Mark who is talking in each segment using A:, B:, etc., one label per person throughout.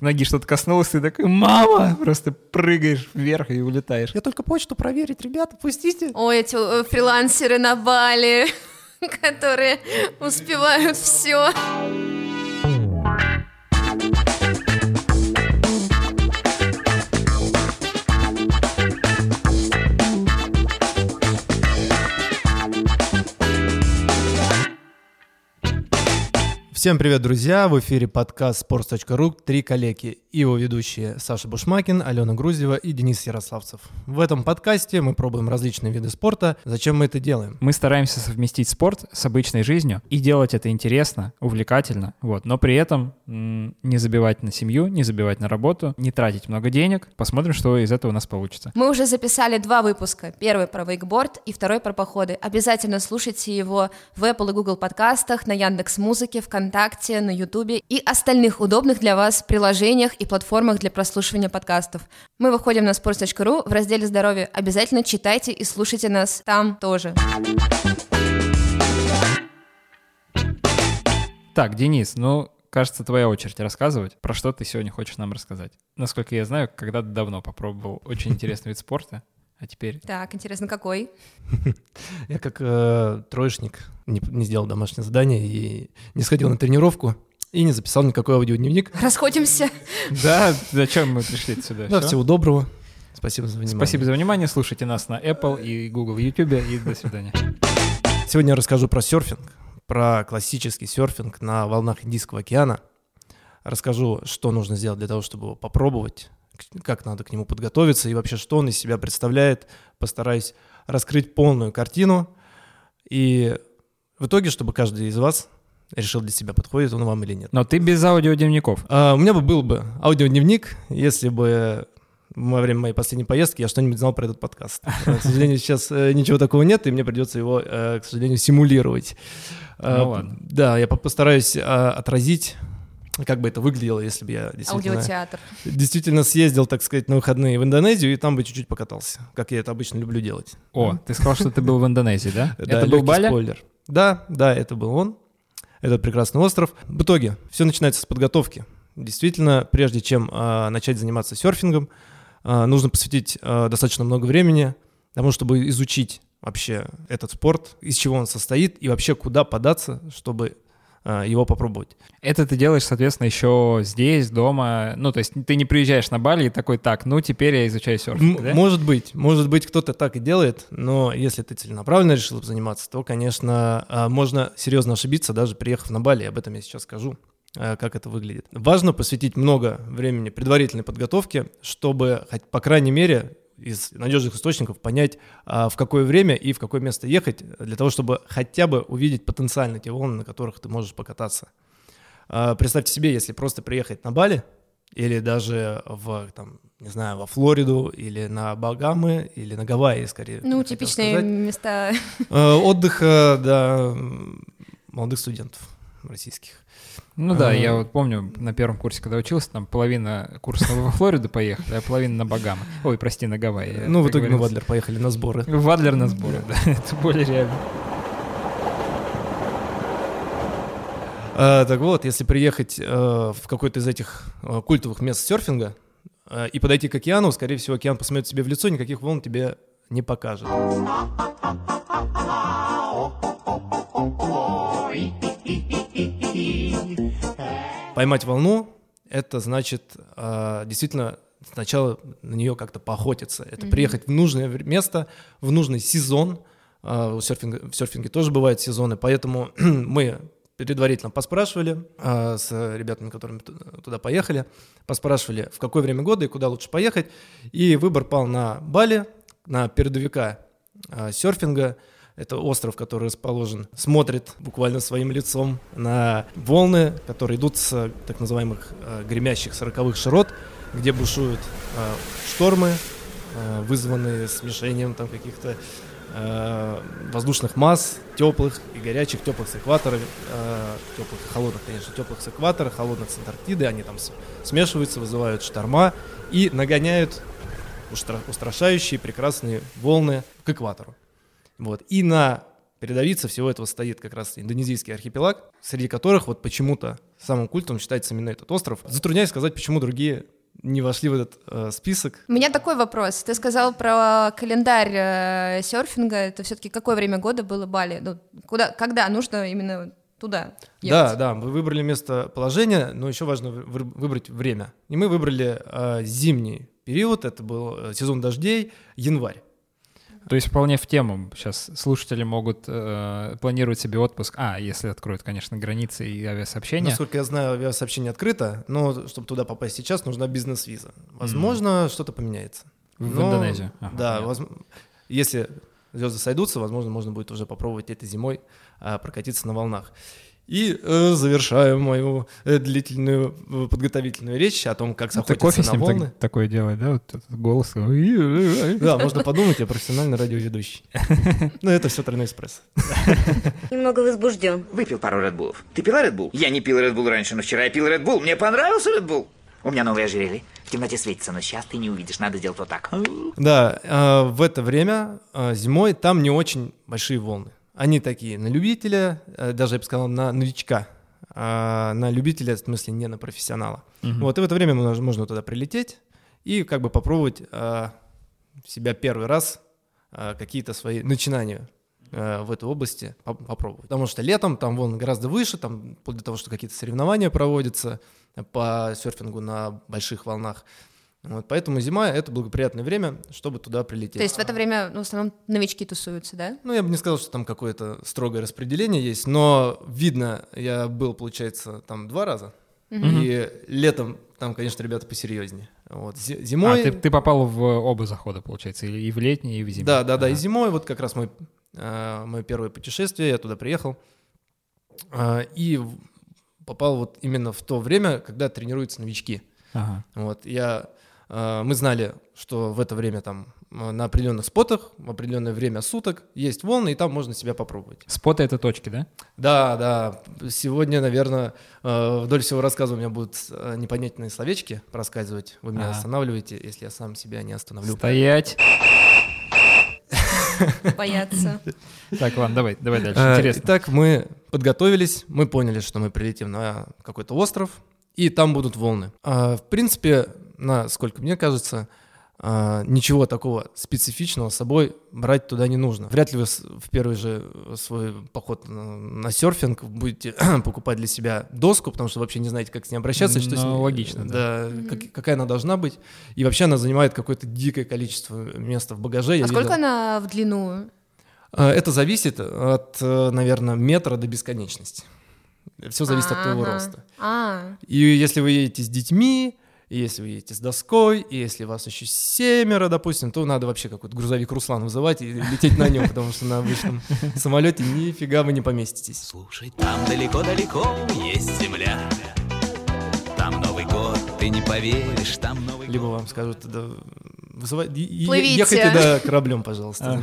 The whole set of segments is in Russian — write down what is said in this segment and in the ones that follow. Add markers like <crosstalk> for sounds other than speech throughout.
A: ноги что-то коснулось, ты такой, мама, просто прыгаешь вверх и улетаешь.
B: Я только почту проверить, ребята, пустите.
C: Ой, эти э, фрилансеры на Бали, <laughs> которые успевают все.
B: Всем привет, друзья! В эфире подкаст sports.ru «Три коллеги» и его ведущие Саша Бушмакин, Алена Груздева и Денис Ярославцев. В этом подкасте мы пробуем различные виды спорта. Зачем мы это делаем?
A: Мы стараемся совместить спорт с обычной жизнью и делать это интересно, увлекательно, вот, но при этом м- не забивать на семью, не забивать на работу, не тратить много денег. Посмотрим, что из этого у нас получится.
C: Мы уже записали два выпуска. Первый про вейкборд и второй про походы. Обязательно слушайте его в Apple и Google подкастах, на Яндекс Музыке, ВКонтакте, на Ютубе и остальных удобных для вас приложениях и платформах для прослушивания подкастов. Мы выходим на sports.ru в разделе «Здоровье». Обязательно читайте и слушайте нас там тоже.
A: Так, Денис, ну, кажется, твоя очередь рассказывать. Про что ты сегодня хочешь нам рассказать? Насколько я знаю, когда-то давно попробовал очень интересный вид спорта, а теперь...
C: Так, интересно, какой? <laughs>
B: Я как э, троечник не, не сделал домашнее задание и не сходил на тренировку и не записал никакой аудиодневник.
C: Расходимся. <laughs>
A: Да, зачем мы пришли сюда?
B: Да, всего доброго. Спасибо за внимание.
A: Спасибо за внимание. Слушайте нас на Apple и Google, YouTube. И до свидания.
B: Сегодня я расскажу про серфинг, про классический серфинг на волнах Индийского океана. Расскажу, что нужно сделать для того, чтобы его попробовать, как надо к нему подготовиться и вообще, что он из себя представляет. Постараюсь раскрыть полную картину. И в итоге, чтобы каждый из вас решил для себя, подходит он вам или нет.
A: Но ты без аудиодневников.
B: А, у меня бы был бы аудиодневник, если бы во время моей последней поездки я что-нибудь знал про этот подкаст. А, <laughs> К сожалению, сейчас э, ничего такого нет, и мне придется его, э, к сожалению, симулировать. А,
A: Ну ладно.
B: Да, я по- постараюсь а, отразить, как бы это выглядело, если бы я действительно,
C: Аудиотеатр.
B: действительно съездил, так сказать, на выходные в Индонезию и там бы чуть-чуть покатался, как я это обычно люблю делать.
A: О, ты сказал, что ты был в Индонезии, да? <laughs>
B: Да,
A: Это был Бали?
B: спойлер. Да, да, это был он. Этот прекрасный остров. В итоге все начинается с подготовки. Действительно, прежде чем а, начать заниматься серфингом, а, нужно посвятить а, достаточно много времени тому, чтобы изучить вообще этот спорт, из чего он состоит и вообще куда податься, чтобы его попробовать.
A: Это ты делаешь, соответственно, еще здесь, дома. Ну, то есть ты не приезжаешь на Бали и такой, так, ну теперь я изучаю серфинг,
B: М-
A: да?
B: Может быть, может быть, кто-то так и делает, но если ты целенаправленно решил заниматься, то, конечно, а, можно серьезно ошибиться, даже приехав на Бали, об этом я сейчас скажу а, как это выглядит. Важно посвятить много времени предварительной подготовке, чтобы, хоть по крайней мере, из надежных источников понять, а, в какое время и в какое место ехать, для того, чтобы хотя бы увидеть потенциально те волны, на которых ты можешь покататься. А, Представьте себе, если просто приехать на Бали, или даже в, там, не знаю, во Флориду, или на Багамы, или на Гавайи, скорее.
C: Ну, типичные
B: сказать.
C: места.
B: Э, Отдыха, да, молодых студентов российских.
A: Ну да,
B: А.
A: я вот помню на первом курсе, когда учился, там половина курса во Флориду поехали, а половина на Багамы. Ой, прости, на Гавайи.
B: Ну, в итоге мы в. Адлер поехали на сборы.
A: В Адлер на сборы, да, <laughs> это более реально.
B: А, так вот, если приехать э, в какой-то из этих э, культовых мест серфинга э, и подойти к океану, скорее всего, океан посмотрит тебе в лицо, никаких волн тебе не покажет. Поймать волну — это значит э, действительно сначала на нее как-то поохотиться. Это приехать в нужное место, в нужный сезон. Э, у серфинга, в серфинге тоже бывают сезоны, поэтому <clears throat> мы предварительно поспрашивали э, с ребятами, которыми ту- туда поехали, поспрашивали, в какое время года и куда лучше поехать. И выбор пал на Бали, на передовика серфинга. Это остров, который расположен, смотрит буквально своим лицом на волны, которые идут с так называемых э, гремящих сороковых широт, где бушуют э, штормы, э, вызванные смешением там каких-то э, воздушных масс, теплых и горячих, теплых с экватора, э, теплых и холодных, конечно, теплых с экватора, холодных с Антарктиды, они там смешиваются, вызывают шторма и нагоняют устра- устрашающие прекрасные волны к экватору. Вот. И на передовице всего этого стоит как раз индонезийский архипелаг, среди которых вот почему-то самым культовым считается именно этот остров. Затрудняюсь сказать, почему другие не вошли в этот э, список.
C: У меня такой вопрос. Ты сказал про календарь э, серфинга. Это все-таки какое время года было Бали? Ну, куда, когда нужно именно туда ехать?
B: Да, да, мы выбрали местоположение, но еще важно вы- выбрать время. И мы выбрали э, зимний период, это был э, сезон дождей, январь.
A: То есть вполне в тему. Сейчас слушатели могут э, планировать себе отпуск. А, если откроют, конечно, границы и авиасообщения.
B: Насколько я знаю, авиасообщение открыто, но чтобы туда попасть сейчас, нужна бизнес-виза. Возможно, что-то поменяется.
A: В
B: Но,
A: Индонезию. Ага,
B: да, возм- если звезды сойдутся, возможно, можно будет уже попробовать этой зимой а, прокатиться на волнах. И э, завершаю мою э, длительную э, подготовительную речь о том, как
A: Ну, Ты
B: охотиться
A: кофе
B: на
A: ним так-
B: волны.
A: такое делает, да? Вот этот голос.
B: Да, можно подумать, я профессиональный радиоведущий. <laughs> Но это все тройной эспрессо. <laughs>
D: Немного возбужден.
E: Выпил пару Red Ты пила Red Я не пил Red раньше, но вчера я пил Red Мне понравился Red У меня новое ожерелье. В темноте светится, но сейчас ты не увидишь. Надо сделать вот так.
B: Да, э, в это время э, зимой там не очень большие волны. Они такие на любителя, э, даже я бы сказал на новичка, а на любителя, в смысле не на профессионала. Вот и в это время можно, туда прилететь и как бы попробовать э, себя первый раз э, какие-то свои начинания в этой области поп- попробовать. Потому что летом там волны гораздо выше, там вплоть до того, что какие-то соревнования проводятся по серфингу на больших волнах. Вот, поэтому зима — это благоприятное время, чтобы туда прилететь.
C: То есть в это время ну, в основном новички тусуются, да?
B: Ну, я бы не сказал, что там какое-то строгое распределение есть, но видно, я был, получается, там два раза. И летом там, конечно, ребята посерьезнее. Вот.
A: А,
B: Зимой...
A: ты, ты попал в оба захода, получается, и и в летний, и в зимний.
B: Да, да, да. И зимой вот как раз мой, э, мое первое путешествие, я туда приехал. А, и попал вот именно в то время, когда тренируются новички.
A: Ага.
B: Вот, я, э, мы знали, что в это время там э, на определенных спотах, в определенное время суток есть волны, и там можно себя попробовать.
A: Споты — это точки, да?
B: Да, да. Сегодня, наверное, э, вдоль всего рассказа у меня будут э, непонятные словечки проскальзывать. Вы меня
A: Ага.
B: останавливаете, если я сам себя не остановлю.
A: Стоять.
C: Боятся.
A: Так, ладно, давай, давай дальше.
B: Э,
A: Интересно.
B: Итак, мы подготовились, мы поняли, что мы прилетим на какой-то остров, и там будут волны. А, В принципе, насколько мне кажется, а, ничего такого специфичного с собой брать туда не нужно. Вряд ли вы с- в первый же свой поход на, серфинг будете <clears throat> покупать для себя доску, потому что вообще не знаете, как с ней обращаться. что с
A: Ну,
B: ней-
A: логично,
B: Да, как- какая она должна быть. И вообще она занимает какое-то дикое количество места в багаже. Я
C: А сколько
B: видел.
C: она в длину?
B: А, Это зависит от, э, наверное, метра до бесконечности. Все зависит от твоего
C: Ага.
B: роста.
C: А,
B: И если вы едете с детьми, и если вы едете с доской, и если вас еще семеро, допустим, то надо вообще какой-то грузовик Руслан вызывать и лететь на нем, потому что на обычном <laughs> самолете нифига вы не поместитесь.
F: Слушай, там далеко-далеко есть земля. Там Новый год, ты не поверишь, там Новый
B: Либо вам скажут, да, вызывай- е- е-
C: Плывите.
B: ехайте да, <laughs> кораблем, пожалуйста.
A: А.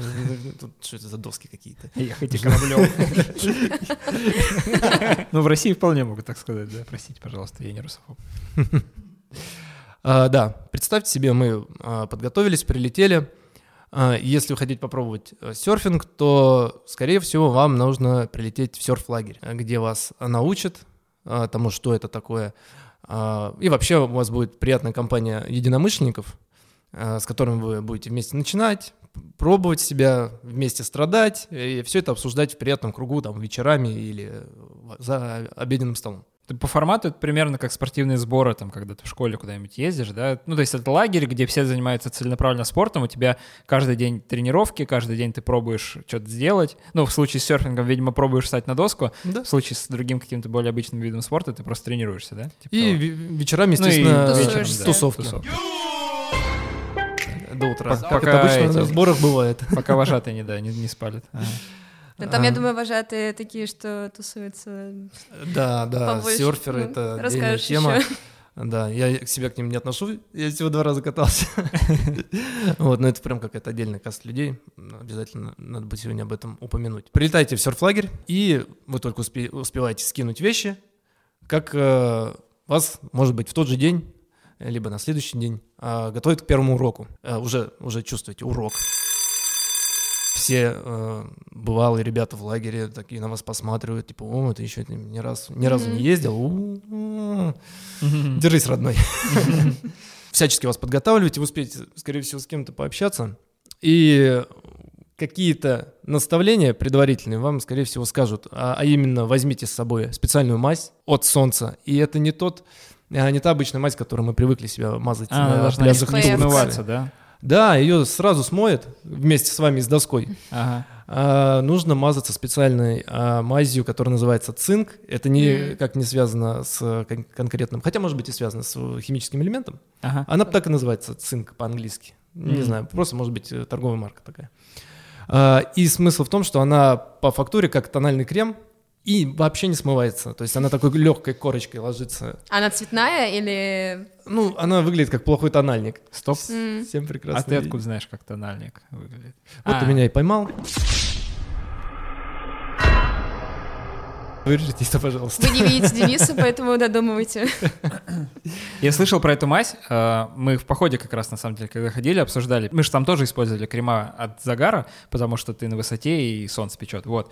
B: Тут что это за доски какие-то?
A: Ехайте кораблем. <laughs> Ну, в России вполне могут так сказать, да. Простите, пожалуйста, я не русофоб. <laughs>
B: А, да, представьте себе, мы а, подготовились, прилетели. Если вы хотите попробовать э, серфинг, то, скорее всего, вам нужно прилететь в серф-лагерь, где вас научат тому, что это такое. И вообще у вас будет приятная компания единомышленников, с которыми вы будете вместе начинать, пробовать себя, вместе страдать, и все это обсуждать в приятном кругу, там, вечерами или э, за обеденным столом.
A: По формату это примерно как спортивные сборы, там, когда ты в школе куда-нибудь ездишь, да? Ну, то есть это лагерь, где все занимаются целенаправленно спортом, у тебя каждый день тренировки, каждый день ты пробуешь что-то сделать. Ну, в случае с серфингом, видимо, пробуешь встать на доску.
B: Да.
A: В случае с другим каким-то более обычным видом спорта ты просто тренируешься, да? Типа
B: И
A: того.
B: ве- вечерами,
A: Ну и
B: естественно,
C: вечером, да.
B: тусовки.
A: Тусовки.
B: До утра.
A: Пока
B: Как это обычно
A: эти-
B: на сборах бывает. <laughs>
A: Пока вожатые не, да, не, не спалят. Ага.
C: там, я
B: А.
C: думаю, вожатые такие, что тусуются.
B: Да, да,
C: Побольше.
B: серферы
C: Ну,
B: это отдельная тема.
C: ещё.
B: Да, я к себя к ним не отношу, я всего два раза катался. <laughs> Вот, но это прям какая-то отдельная каста людей. Обязательно надо будет сегодня об этом упомянуть. Прилетайте в серф-лагерь, и вы только успе- успеваете скинуть вещи, как э, вас, может быть, в тот же день, либо на следующий день, а, готовят к первому уроку. Э, Уже, уже чувствуете урок. все э, бывалые ребята в лагере такие на вас посматривают, типа, о, ты еще ни, раз, ни разу не ездил, держись, родной. <laughs> Всячески вас подготавливать, и вы успеете, скорее всего, с кем-то пообщаться. И какие-то наставления предварительные вам, скорее всего, скажут, а, а именно возьмите с собой специальную мазь от солнца, и это не тот, а, не та обычная мазь, которую мы привыкли себя мазать
A: А,
B: на
A: должна
B: пляжах. Турции.
A: да?
B: Да, ее сразу смоет вместе с вами с доской.
A: Ага.
B: А, нужно мазаться специальной а, мазью, которая называется цинк. Это никак не связано с э, кон- конкретным, хотя может быть и связано с э, химическим элементом.
A: Ага.
B: Она так и называется цинк по-английски. Не
A: Мгм.
B: знаю, просто может быть э, торговая марка такая. А, И смысл в том, что она по фактуре как тональный крем и вообще не смывается. То есть она такой легкой корочкой ложится.
C: Она цветная или...
B: Ну, она выглядит как плохой тональник.
A: Стоп.
C: М,
B: Всем прекрасно.
A: А ты откуда знаешь, как тональник выглядит?
B: Вот
A: А,
B: ты меня и поймал. Вырежите это, пожалуйста.
C: Вы не видите Дениса, поэтому додумывайте.
A: Я слышал про эту мазь. э, Мы в походе как раз, на самом деле, когда ходили, обсуждали. Мы же там тоже использовали крема от загара, потому что ты на высоте и солнце печет. Вот.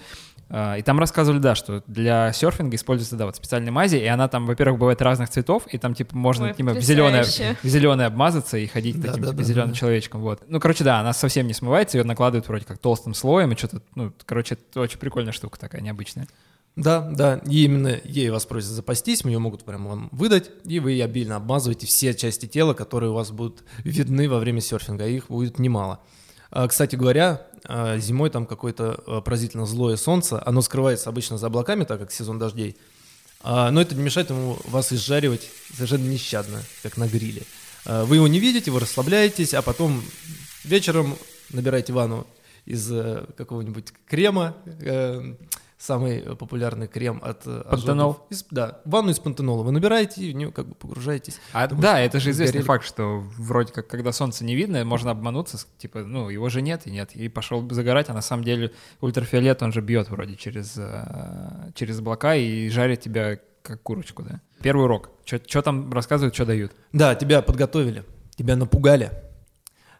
A: Э, И там рассказывали, да, что для серфинга используется, да, вот специальная мази, и она там, во-первых, бывает разных цветов, и там, типа, можно
C: Ой,
A: типа, в зеленое, в зеленое обмазаться и ходить
B: Да,
A: таким,
B: да,
A: типа,
B: да,
A: зеленым
B: да.
A: человечком, вот. Ну, короче, да, она совсем не смывается, ее накладывают вроде как толстым слоем, и что-то, ну, короче, это очень прикольная штука такая, необычная.
B: Да, да, и именно ей вас просят запастись, ее могут прямо вам выдать, и вы обильно обмазываете все части тела, которые у вас будут видны во время серфинга, а их будет немало. А, Кстати говоря, а, зимой там какое-то а, поразительно злое солнце, оно скрывается обычно за облаками, так как сезон дождей, А, но это не мешает ему вас изжаривать совершенно нещадно, как на гриле. А, Вы его не видите, вы расслабляетесь, а потом вечером набираете ванну из э, какого-нибудь крема, э, самый популярный крем от э.
A: Пантенол?
B: Из- да, ванну из пантенола вы набираете и в нее как бы погружаетесь.
A: А,
B: Потому
A: да, это же известный
B: сгорели.
A: факт, что вроде как, когда солнце не видно, можно обмануться, типа, ну, его же нет и нет, и пошел загорать, а на самом деле ультрафиолет, он же бьет вроде через, э, через облака и жарит тебя как курочку, да. Первый урок. Что там рассказывают, что дают?
B: Да, тебя подготовили, тебя напугали.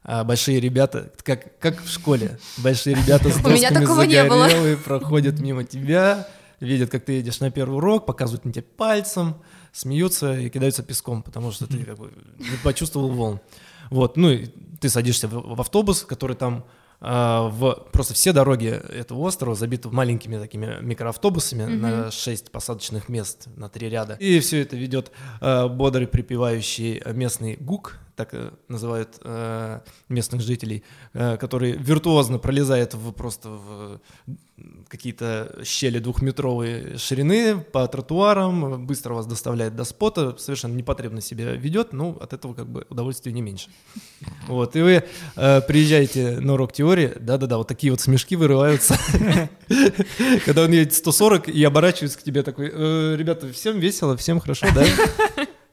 B: А большие ребята, как, как в школе, большие ребята с <laughs> досками загорелые проходят мимо тебя, видят, как ты едешь на первый урок, показывают на тебя пальцем, смеются и кидаются песком, потому что ты как бы не почувствовал волн. Вот, ну и ты садишься в, в автобус, который там а, в просто все дороги этого острова забиты маленькими такими микроавтобусами на 6 посадочных мест на три ряда. И все это ведет а, бодрый припевающий местный гук, так э, называют э, местных жителей, э, который виртуозно пролезает в просто в какие-то щели двухметровой ширины по тротуарам, быстро вас доставляет до спота, совершенно непотребно себя ведет, но от этого как бы удовольствия не меньше. Вот, и вы э, приезжаете на урок теории, да-да-да, вот такие вот смешки вырываются, <laughs> когда он едет 140 и оборачивается к тебе такой, «Э, ребята, всем весело, всем хорошо, да?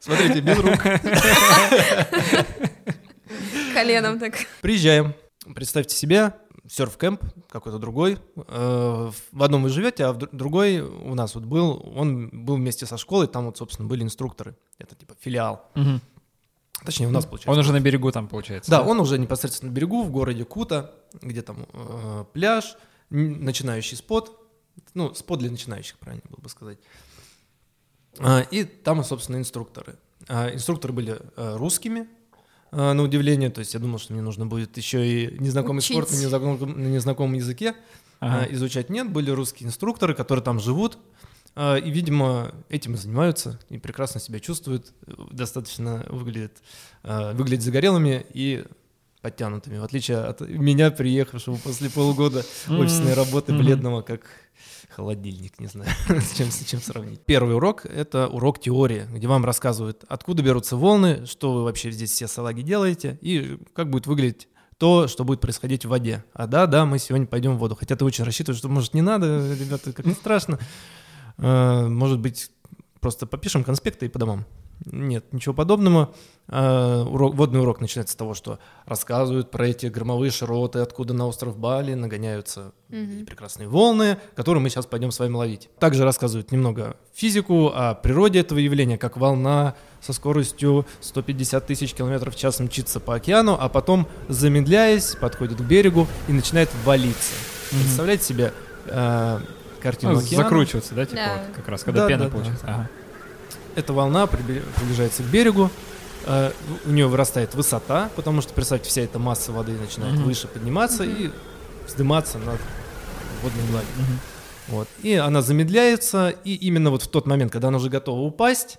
B: Смотрите, без рук.
C: Коленом так.
B: Приезжаем. Представьте себе, серф-кэмп какой-то другой. Э, В одном вы живете, а в др- другой у нас вот был, он был вместе со школой, там вот, собственно, были инструкторы. Это типа филиал. Точнее, у нас получается.
A: Он уже на берегу там, получается.
B: Да, он уже непосредственно на берегу, в городе Кута, где там э, пляж, начинающий спот. Ну, спот для начинающих, правильно было бы сказать. А, И там, собственно, инструкторы. А, Инструкторы были э, русскими, э, на удивление. То есть я думал, что мне нужно будет еще и незнакомый
C: Учить.
B: спорт на незнакомом, на незнакомом языке
A: Ага.
B: а, изучать. Нет, были русские инструкторы, которые там живут. а, И, видимо, этим и занимаются, и прекрасно себя чувствуют, достаточно выглядят, а, выглядят загорелыми и подтянутыми, в отличие от меня, приехавшего после полугода офисной работы, бледного, как холодильник, не знаю, <laughs> с чем, с чем сравнить. Первый урок — это урок теории, где вам рассказывают, откуда берутся волны, что вы вообще здесь все салаги делаете, и как будет выглядеть то, что будет происходить в воде. А да, да, мы сегодня пойдем в воду. Хотя ты очень рассчитываешь, что, может, не надо, ребята, как-то страшно. Э, Может быть, просто попишем конспекты и по домам. Нет, ничего подобного. А, урок, водный урок начинается с того, что рассказывают про эти громовые широты, откуда на остров Бали нагоняются эти прекрасные волны, которые мы сейчас пойдем с вами ловить. Также рассказывают немного физику, о природе этого явления, как волна со скоростью 150 тысяч километров в час мчится по океану, а потом, замедляясь, подходит к берегу и начинает валиться. Представляете себе э, картину
A: Ну,
B: океана?
A: закручиваться, да, типа
C: Да.
A: вот как раз, когда
B: Да,
A: пена
B: да, да.
A: получается. Ага.
B: Эта волна приближается к берегу, э, у нее вырастает высота, потому что, представьте, вся эта масса воды начинает
A: Мгм.
B: выше подниматься и вздыматься над водной гладью.
A: Мгм.
B: Вот. И она замедляется, и именно вот в тот момент, когда она уже готова упасть,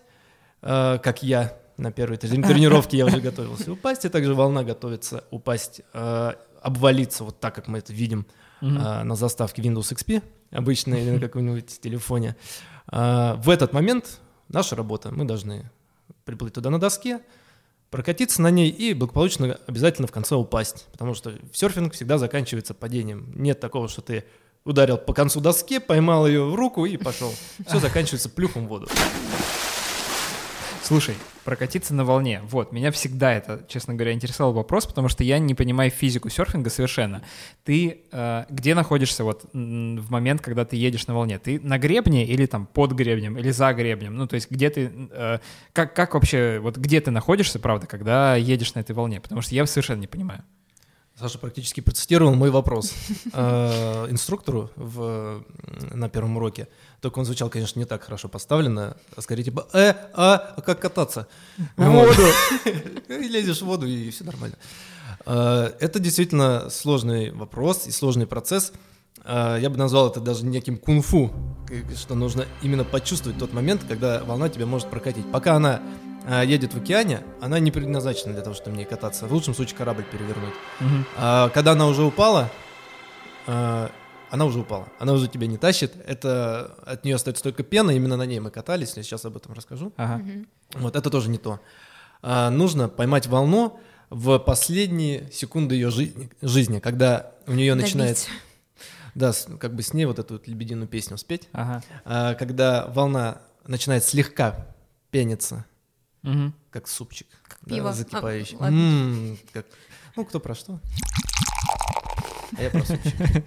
B: э, как я на первой трени- <laughs> тренировке я уже готовился упасть, и также волна готовится упасть, э, обвалиться, вот так, как мы это видим э, на заставке Windows XP, обычно или на <laughs> каком-нибудь телефоне. В этот момент наша работа, мы должны приплыть туда на доске, прокатиться на ней и благополучно обязательно в конце упасть, потому что серфинг всегда заканчивается падением. Нет такого, что ты ударил по концу доски, поймал ее в руку и пошел. Все заканчивается плюхом в воду.
A: Слушай, прокатиться на волне. Вот, меня всегда это, честно говоря, интересовал вопрос, потому что я не понимаю физику серфинга совершенно. Ты э, где находишься вот в момент, когда ты едешь на волне? Ты на гребне или там под гребнем, или за гребнем? Ну, то есть где ты... э, как, как вообще, вот где ты находишься, правда, когда едешь на этой волне? Потому что я совершенно не понимаю.
B: Саша практически процитировал мой вопрос э, инструктору в, на первом уроке. Только он звучал, конечно, не так хорошо поставлено, а скорее типа «э, а, а как кататься?» В воду. <laughs> Лезешь в воду, и все нормально. Э, Это действительно сложный вопрос и сложный процесс. Э, Я бы назвал это даже неким кунг-фу, что нужно именно почувствовать тот момент, когда волна тебя может прокатить. Пока она э, едет в океане, она не предназначена для того, чтобы в ней кататься. В лучшем случае корабль перевернуть.
A: Мгм.
B: А когда она уже упала, а, она уже упала, она уже тебя не тащит. Это от нее остается только пена, именно на ней мы катались, я сейчас об этом расскажу.
A: Ага.
B: Вот это тоже не то. А, нужно поймать волну в последние секунды ее жизни, жизни, когда у нее
C: Давить.
B: начинает, да, с- как бы с ней вот эту вот лебединую песню спеть,
A: Ага.
B: А, когда волна начинает слегка пениться,
A: Мгм.
B: как супчик, как
C: пиво.
B: закипающий.
C: А, ладно.
B: М, как- ну, кто про что? А я про супчик. <laughs>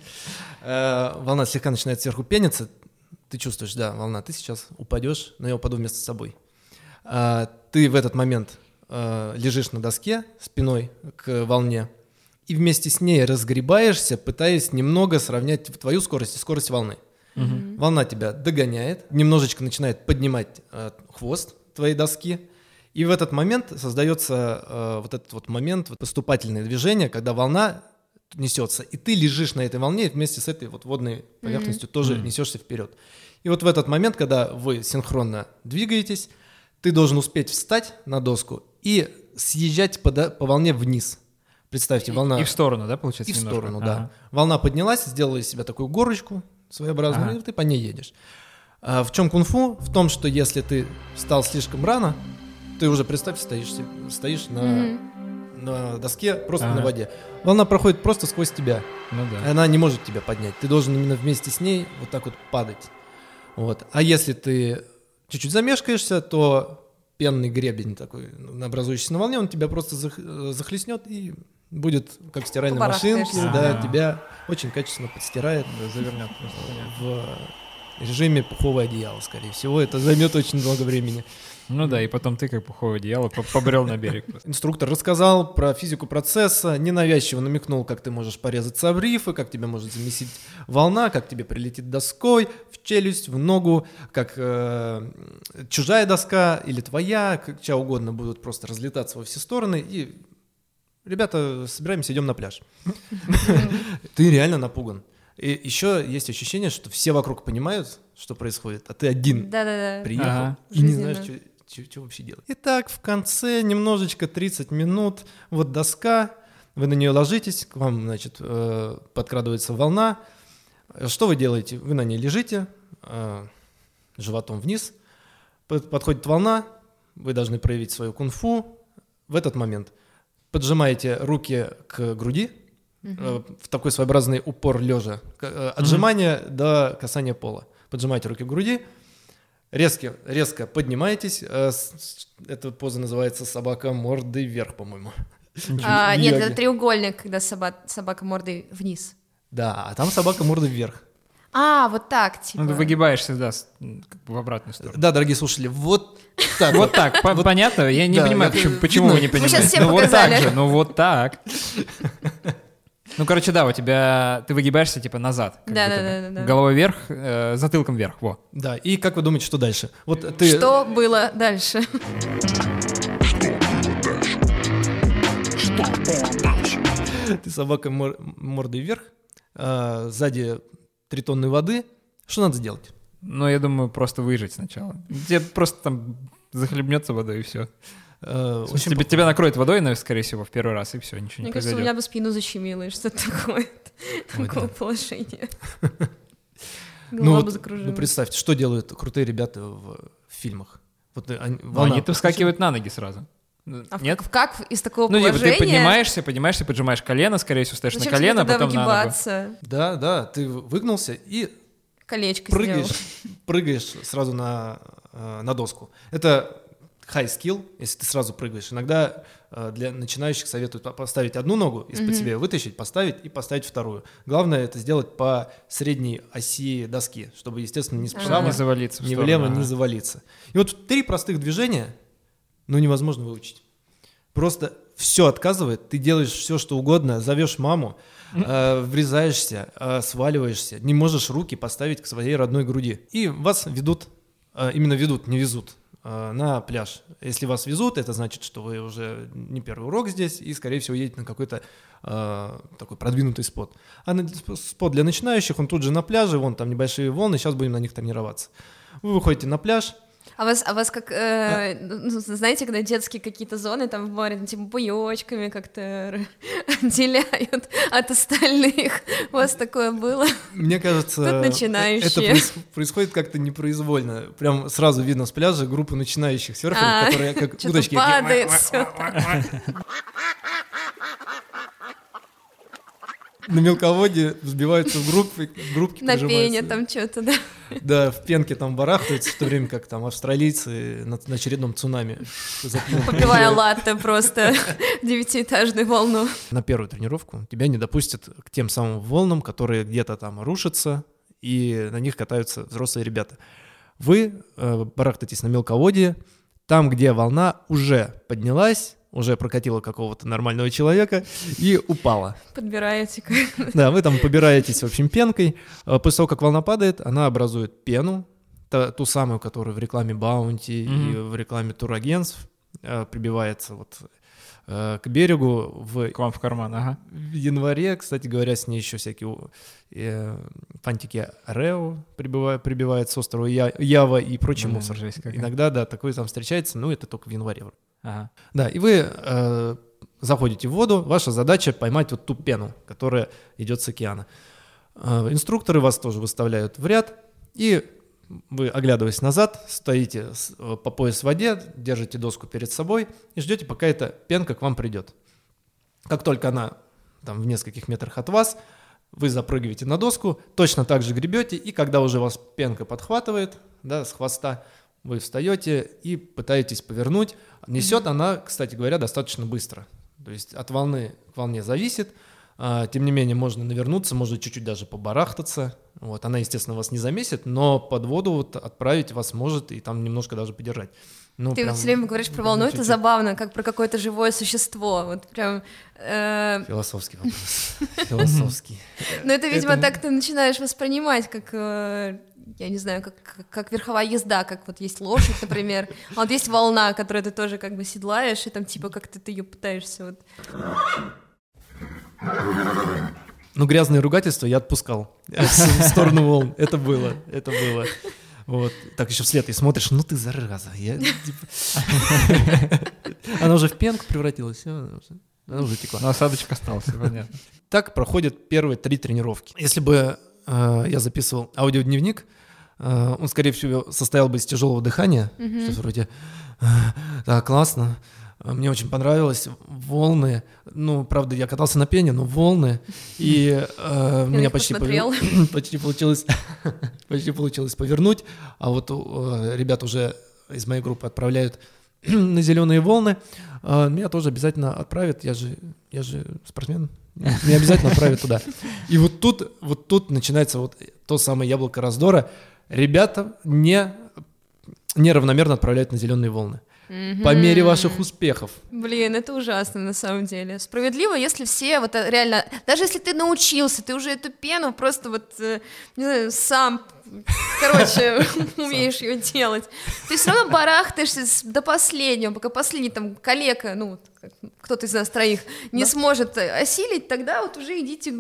B: Э, Волна слегка начинает сверху пениться. Ты чувствуешь, да, волна, ты сейчас упадешь, но я упаду вместе с собой. А, Ты в этот момент э, лежишь на доске спиной к волне и вместе с ней разгребаешься, пытаясь немного сравнять твою скорость и скорость волны. Волна тебя догоняет, немножечко начинает поднимать э, хвост твоей доски, и в этот момент создается э, вот этот вот момент, вот поступательное движение, когда волна несется, и ты лежишь на этой волне и вместе с этой вот водной поверхностью тоже несешься вперед. И вот в этот момент, когда вы синхронно двигаетесь, ты должен успеть встать на доску и съезжать по, до- по волне вниз. Представьте, волна...
A: И в сторону, да, получается?
B: И в
A: немножко?
B: сторону,
A: Ага.
B: да. Волна поднялась, сделала из себя такую горочку своеобразную,
A: Ага.
B: и ты по ней едешь. А в чем кунг-фу? В том, что если ты встал слишком рано, ты уже, представь, стоишь, стоишь на, на доске, просто
A: Ага.
B: на воде. Волна проходит просто сквозь тебя.
A: Ну да.
B: Она не может тебя поднять. Ты должен именно вместе с ней вот так вот падать. Вот. А если ты чуть-чуть замешкаешься, то пенный гребень такой, ну, образующийся на волне, он тебя просто зах- э, захлестнет и будет, как стиральной машинке,
C: Побарахтаешься.
B: да,
A: Ага.
B: тебя очень качественно подстирает
A: Завернет просто.
B: в режиме пуховое одеяло, скорее всего. Это займет очень много времени.
A: Ну да, и потом ты, как пуховое одеяло, по- побрел на берег.
B: Инструктор рассказал про физику процесса, ненавязчиво намекнул, как ты можешь порезаться об рифы, как тебя может замесить волна, как тебе прилетит доской в челюсть, в ногу, как э, чужая доска или твоя, как чья угодно будут просто разлетаться во все стороны. И, ребята, собираемся, идем на пляж. <laughs> Ты реально напуган. И еще есть ощущение, что все вокруг понимают, что происходит, а ты один
C: Да-да-да.
B: приехал
A: Ага.
B: и не знаешь, что вообще делать. Итак, в конце немножечко 30 минут, вот доска, вы на нее ложитесь, к вам, значит, э, подкрадывается волна. Что вы делаете? Вы на ней лежите, э, животом вниз, под- подходит волна, вы должны проявить свою кунг-фу. В этот момент поджимаете руки к груди, э, в такой своеобразный упор лежа, отжимание до касания пола. Поджимаете руки к груди, резко, резко поднимаетесь. э, Эта поза называется собака мордой вверх, по-моему.
C: А, нет, это треугольник, когда соба- собака мордой вниз.
B: Да, а там собака мордой вверх.
C: А, вот так, типа.
A: Ну, ты выгибаешься, да, в обратную сторону.
B: Да, дорогие слушатели, вот так
A: Вот так, по- понятно? Я не понимаю, почему, вы не понимаете. ну вот так же, ну вот так. <laughs> Ну, короче, да, у тебя ты выгибаешься типа назад.
C: Да, да, да.
A: Головой вверх, э, затылком вверх. Во.
B: Да, и как вы думаете, что дальше? Вот ты...
C: Что было дальше?
B: Ты собака мор- мордой вверх, а, сзади три тонны воды. Что надо сделать?
A: Ну, я думаю, просто выжить сначала. Тебе просто там захлебнется водой и все.
B: Э, очень
A: Тебя, тебя накроет водой, наверное, скорее всего, в первый раз, и все, ничего не
C: Мне кажется, у
A: произойдет.
C: меня бы спину защемило, и что такое <laughs> положение. <laughs>
B: Ну,
C: Голова
B: вот,
C: бы закружилась.
B: ну, представьте, что делают крутые ребята в, в фильмах. Вот э, они,
A: Ну, они-то вскакивают на ноги сразу. Ну,
C: А
A: Нет?
C: в- как из такого
A: Ну, типа,
C: положения?
A: ты поднимаешься, поднимаешься, поджимаешь колено, скорее всего, стоишь
C: Зачем
A: на колено,
C: тебе тогда
A: потом на ногу.
C: выгибаться?
B: Да, да, ты выгнулся и
C: Колечко
B: прыгаешь,
C: сделал. <laughs>
B: прыгаешь сразу на, э, на доску. Это high skill, если ты сразу прыгаешь. Иногда э, для начинающих советуют по- поставить одну ногу, из-под себя вытащить, поставить и поставить вторую. Главное это сделать по средней оси доски, чтобы, естественно, ни справа,
A: Не завалиться сторону,
B: влево не завалиться. И вот три простых движения, ну, невозможно выучить. Просто все отказывает, ты делаешь все, что угодно, зовешь маму, э, врезаешься, э, сваливаешься, не можешь руки поставить к своей родной груди. И вас ведут, э, именно ведут, не везут, на пляж. Если вас везут, это значит, что вы уже не первый урок здесь и, скорее всего, едете на какой-то э, такой продвинутый спот. А на- спот для начинающих, он тут же на пляже, вон там небольшие волны, сейчас будем на них тренироваться. Вы выходите на пляж,
C: А вас, а вас как, э, ну, знаете, когда детские какие-то зоны там в море, ну, типа буёчками как-то отделяют от остальных. У вас такое было?
B: Мне кажется,
C: Тут
B: э,
C: начинающие.
B: это проис- происходит как-то непроизвольно. Прям сразу видно с пляжа группу начинающих серферов,
C: А,
B: которые как удочки.
C: падает. <laughs>
B: На мелководье взбиваются в группы, в группки
C: На пене там что-то, да.
B: Да, в пенке там барахтаются, в то время как там австралийцы на, на очередном цунами.
C: Попивая латте просто девятиэтажную волну.
B: На первую тренировку тебя не допустят к тем самым волнам, которые где-то там рушатся, и на них катаются взрослые ребята. Вы э, барахтаетесь на мелководье, там, где волна уже поднялась, уже прокатила какого-то нормального человека и упала.
C: Подбираете.
B: Да, вы там побираетесь, в общем, пенкой. Э, После того, как волна падает, она образует пену, ту самую, которую в рекламе Баунти и
A: Мгм.
B: в рекламе турагентств э, прибивается вот э, к берегу в
A: К вам в карман, ага.
B: в январе, кстати говоря, с ней еще всякие э, фантики Рео прибывают, прибивают с острова Я- Ява и прочий
A: Блин,
B: мусор.
A: жесть какая.
B: Иногда, да, такой там встречается, но это только в январе.
A: Ага.
B: Да, и вы э, заходите в воду, ваша задача поймать вот ту пену, которая идет с океана. Э, инструкторы вас тоже выставляют в ряд, и вы, оглядываясь назад, стоите э, по пояс в воде, держите доску перед собой и ждете, пока эта пенка к вам придет. Как только она там в нескольких метрах от вас, вы запрыгиваете на доску, точно так же гребете, и когда уже вас пенка подхватывает, да, с хвоста, вы встаете и пытаетесь повернуть. Несет она, кстати говоря, достаточно быстро. То есть от волны к волне зависит. А, тем не менее, можно навернуться, можно чуть-чуть даже побарахтаться. Вот. Она, естественно, вас не замесит, но под воду вот отправить вас может и там немножко даже подержать. Ну,
C: Ты
B: прям-
C: вот все время говоришь про волну, это забавно, как про какое-то живое существо. Вот прям... э,
B: Философский вопрос. <laughs> Философский.
C: Но это, видимо, так ты начинаешь воспринимать, как, э, я не знаю, как, как, как верховая езда, как вот есть лошадь, например. А вот есть волна, которую ты тоже как бы седлаешь, и там типа как-то ты ее пытаешься вот...
B: Ну, грязные ругательства я отпускал <laughs> в сторону волн. Это было, это было. Вот. Так еще вслед и смотришь, ну ты зараза. Я, <laughs> типа- <laughs> Она уже в пенку превратилась, она уже- текла.
A: Ну, осадочек остался, <laughs> понятно.
B: Так проходят первые три тренировки. Если бы э, я записывал аудиодневник, э, он, скорее всего, состоял бы из тяжелого дыхания, что вроде «А, «так, классно», Э, Мне очень понравилось волны. Ну, правда, я катался на пене, но волны. И э, меня почти, повер- <laughs> почти получилось, <laughs> почти получилось повернуть. А вот э, ребят уже из моей группы отправляют <clears throat> на зеленые волны. Э, Меня тоже обязательно отправят. Я же, я же спортсмен. Меня обязательно отправят туда. И вот тут, вот тут начинается вот то самое яблоко раздора. Ребята не неравномерно отправляют на зеленые волны. По мере ваших успехов.
C: Блин, это ужасно на самом деле. Справедливо, если все вот э, реально, даже если ты научился, ты уже эту пену просто вот, э, не знаю, сам, короче, <laughs> умеешь ее делать. Ты все равно барахтаешься до последнего, пока последний там коллега, ну, кто-то из нас троих, не сможет осилить, тогда вот уже идите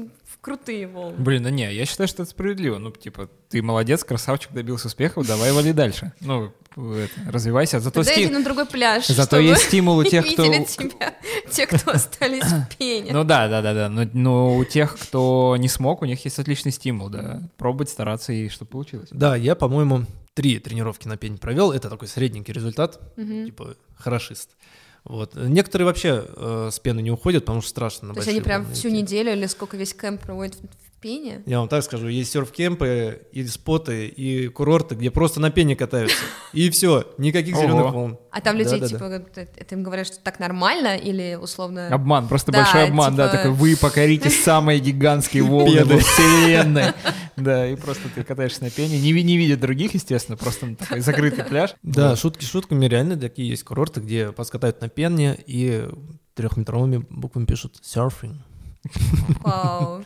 C: крутые волны.
A: Блин, да не, я считаю, что это справедливо. Ну, типа, ты молодец, красавчик, добился успехов, давай вали дальше. Ну, это, развивайся. Зато,
C: Тогда иди на другой пляж,
A: Зато
C: чтобы
A: есть стимул у тех, кто...
C: видели тебя, те, кто остались в пене.
A: Ну да, да, да, да. Но, но у тех, кто не смог, у них есть отличный стимул, да. Пробовать, стараться и чтобы получилось.
B: Да, я, по-моему, три тренировки на пень провел. Это такой средненький результат, типа хорошист. Вот. Некоторые вообще э, с пены не уходят, потому что страшно
C: То есть они прям всю неделю или сколько весь кемп проводит пене?
B: Я вам так скажу, есть серф-кемпы, и споты, и курорты, где просто на пене катаются. И все, никаких зеленых волн.
C: А там людей,
B: Да-да-да.
C: типа, это им говорят, что так нормально или условно...
A: Обман, просто
C: Да,
A: большой обман, да,
C: типа-
A: такой вы покорите <laughs> самые гигантские волны во вселенной. Да, и просто ты катаешься на пене, не, не видя других, естественно, просто такой закрытый <laughs> пляж.
B: Да, шутки шутками, реально такие есть курорты, где вас катают на пене и трехметровыми буквами пишут «surfing».
C: Вау.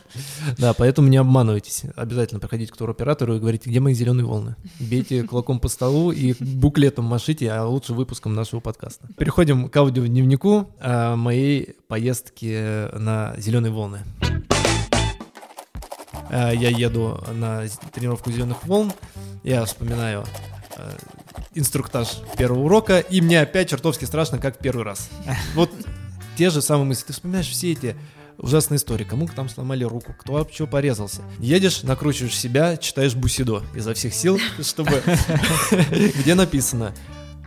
B: Да, поэтому не обманывайтесь. Обязательно приходите к туроператору и говорите, где мои зеленые волны. Бейте кулаком по столу и буклетом машите, а лучше выпуском нашего подкаста. Переходим к аудиодневнику а, моей поездки на зеленые волны. А, Я еду на тренировку зеленых волн, я вспоминаю а, инструктаж первого урока, и мне опять чертовски страшно, как в первый раз. Вот те же самые мысли. Ты вспоминаешь все эти ужасные истории. Кому там сломали руку, кто об чего порезался. Едешь, накручиваешь себя, читаешь бусидо изо всех сил, <laughs> чтобы... <laughs> Где написано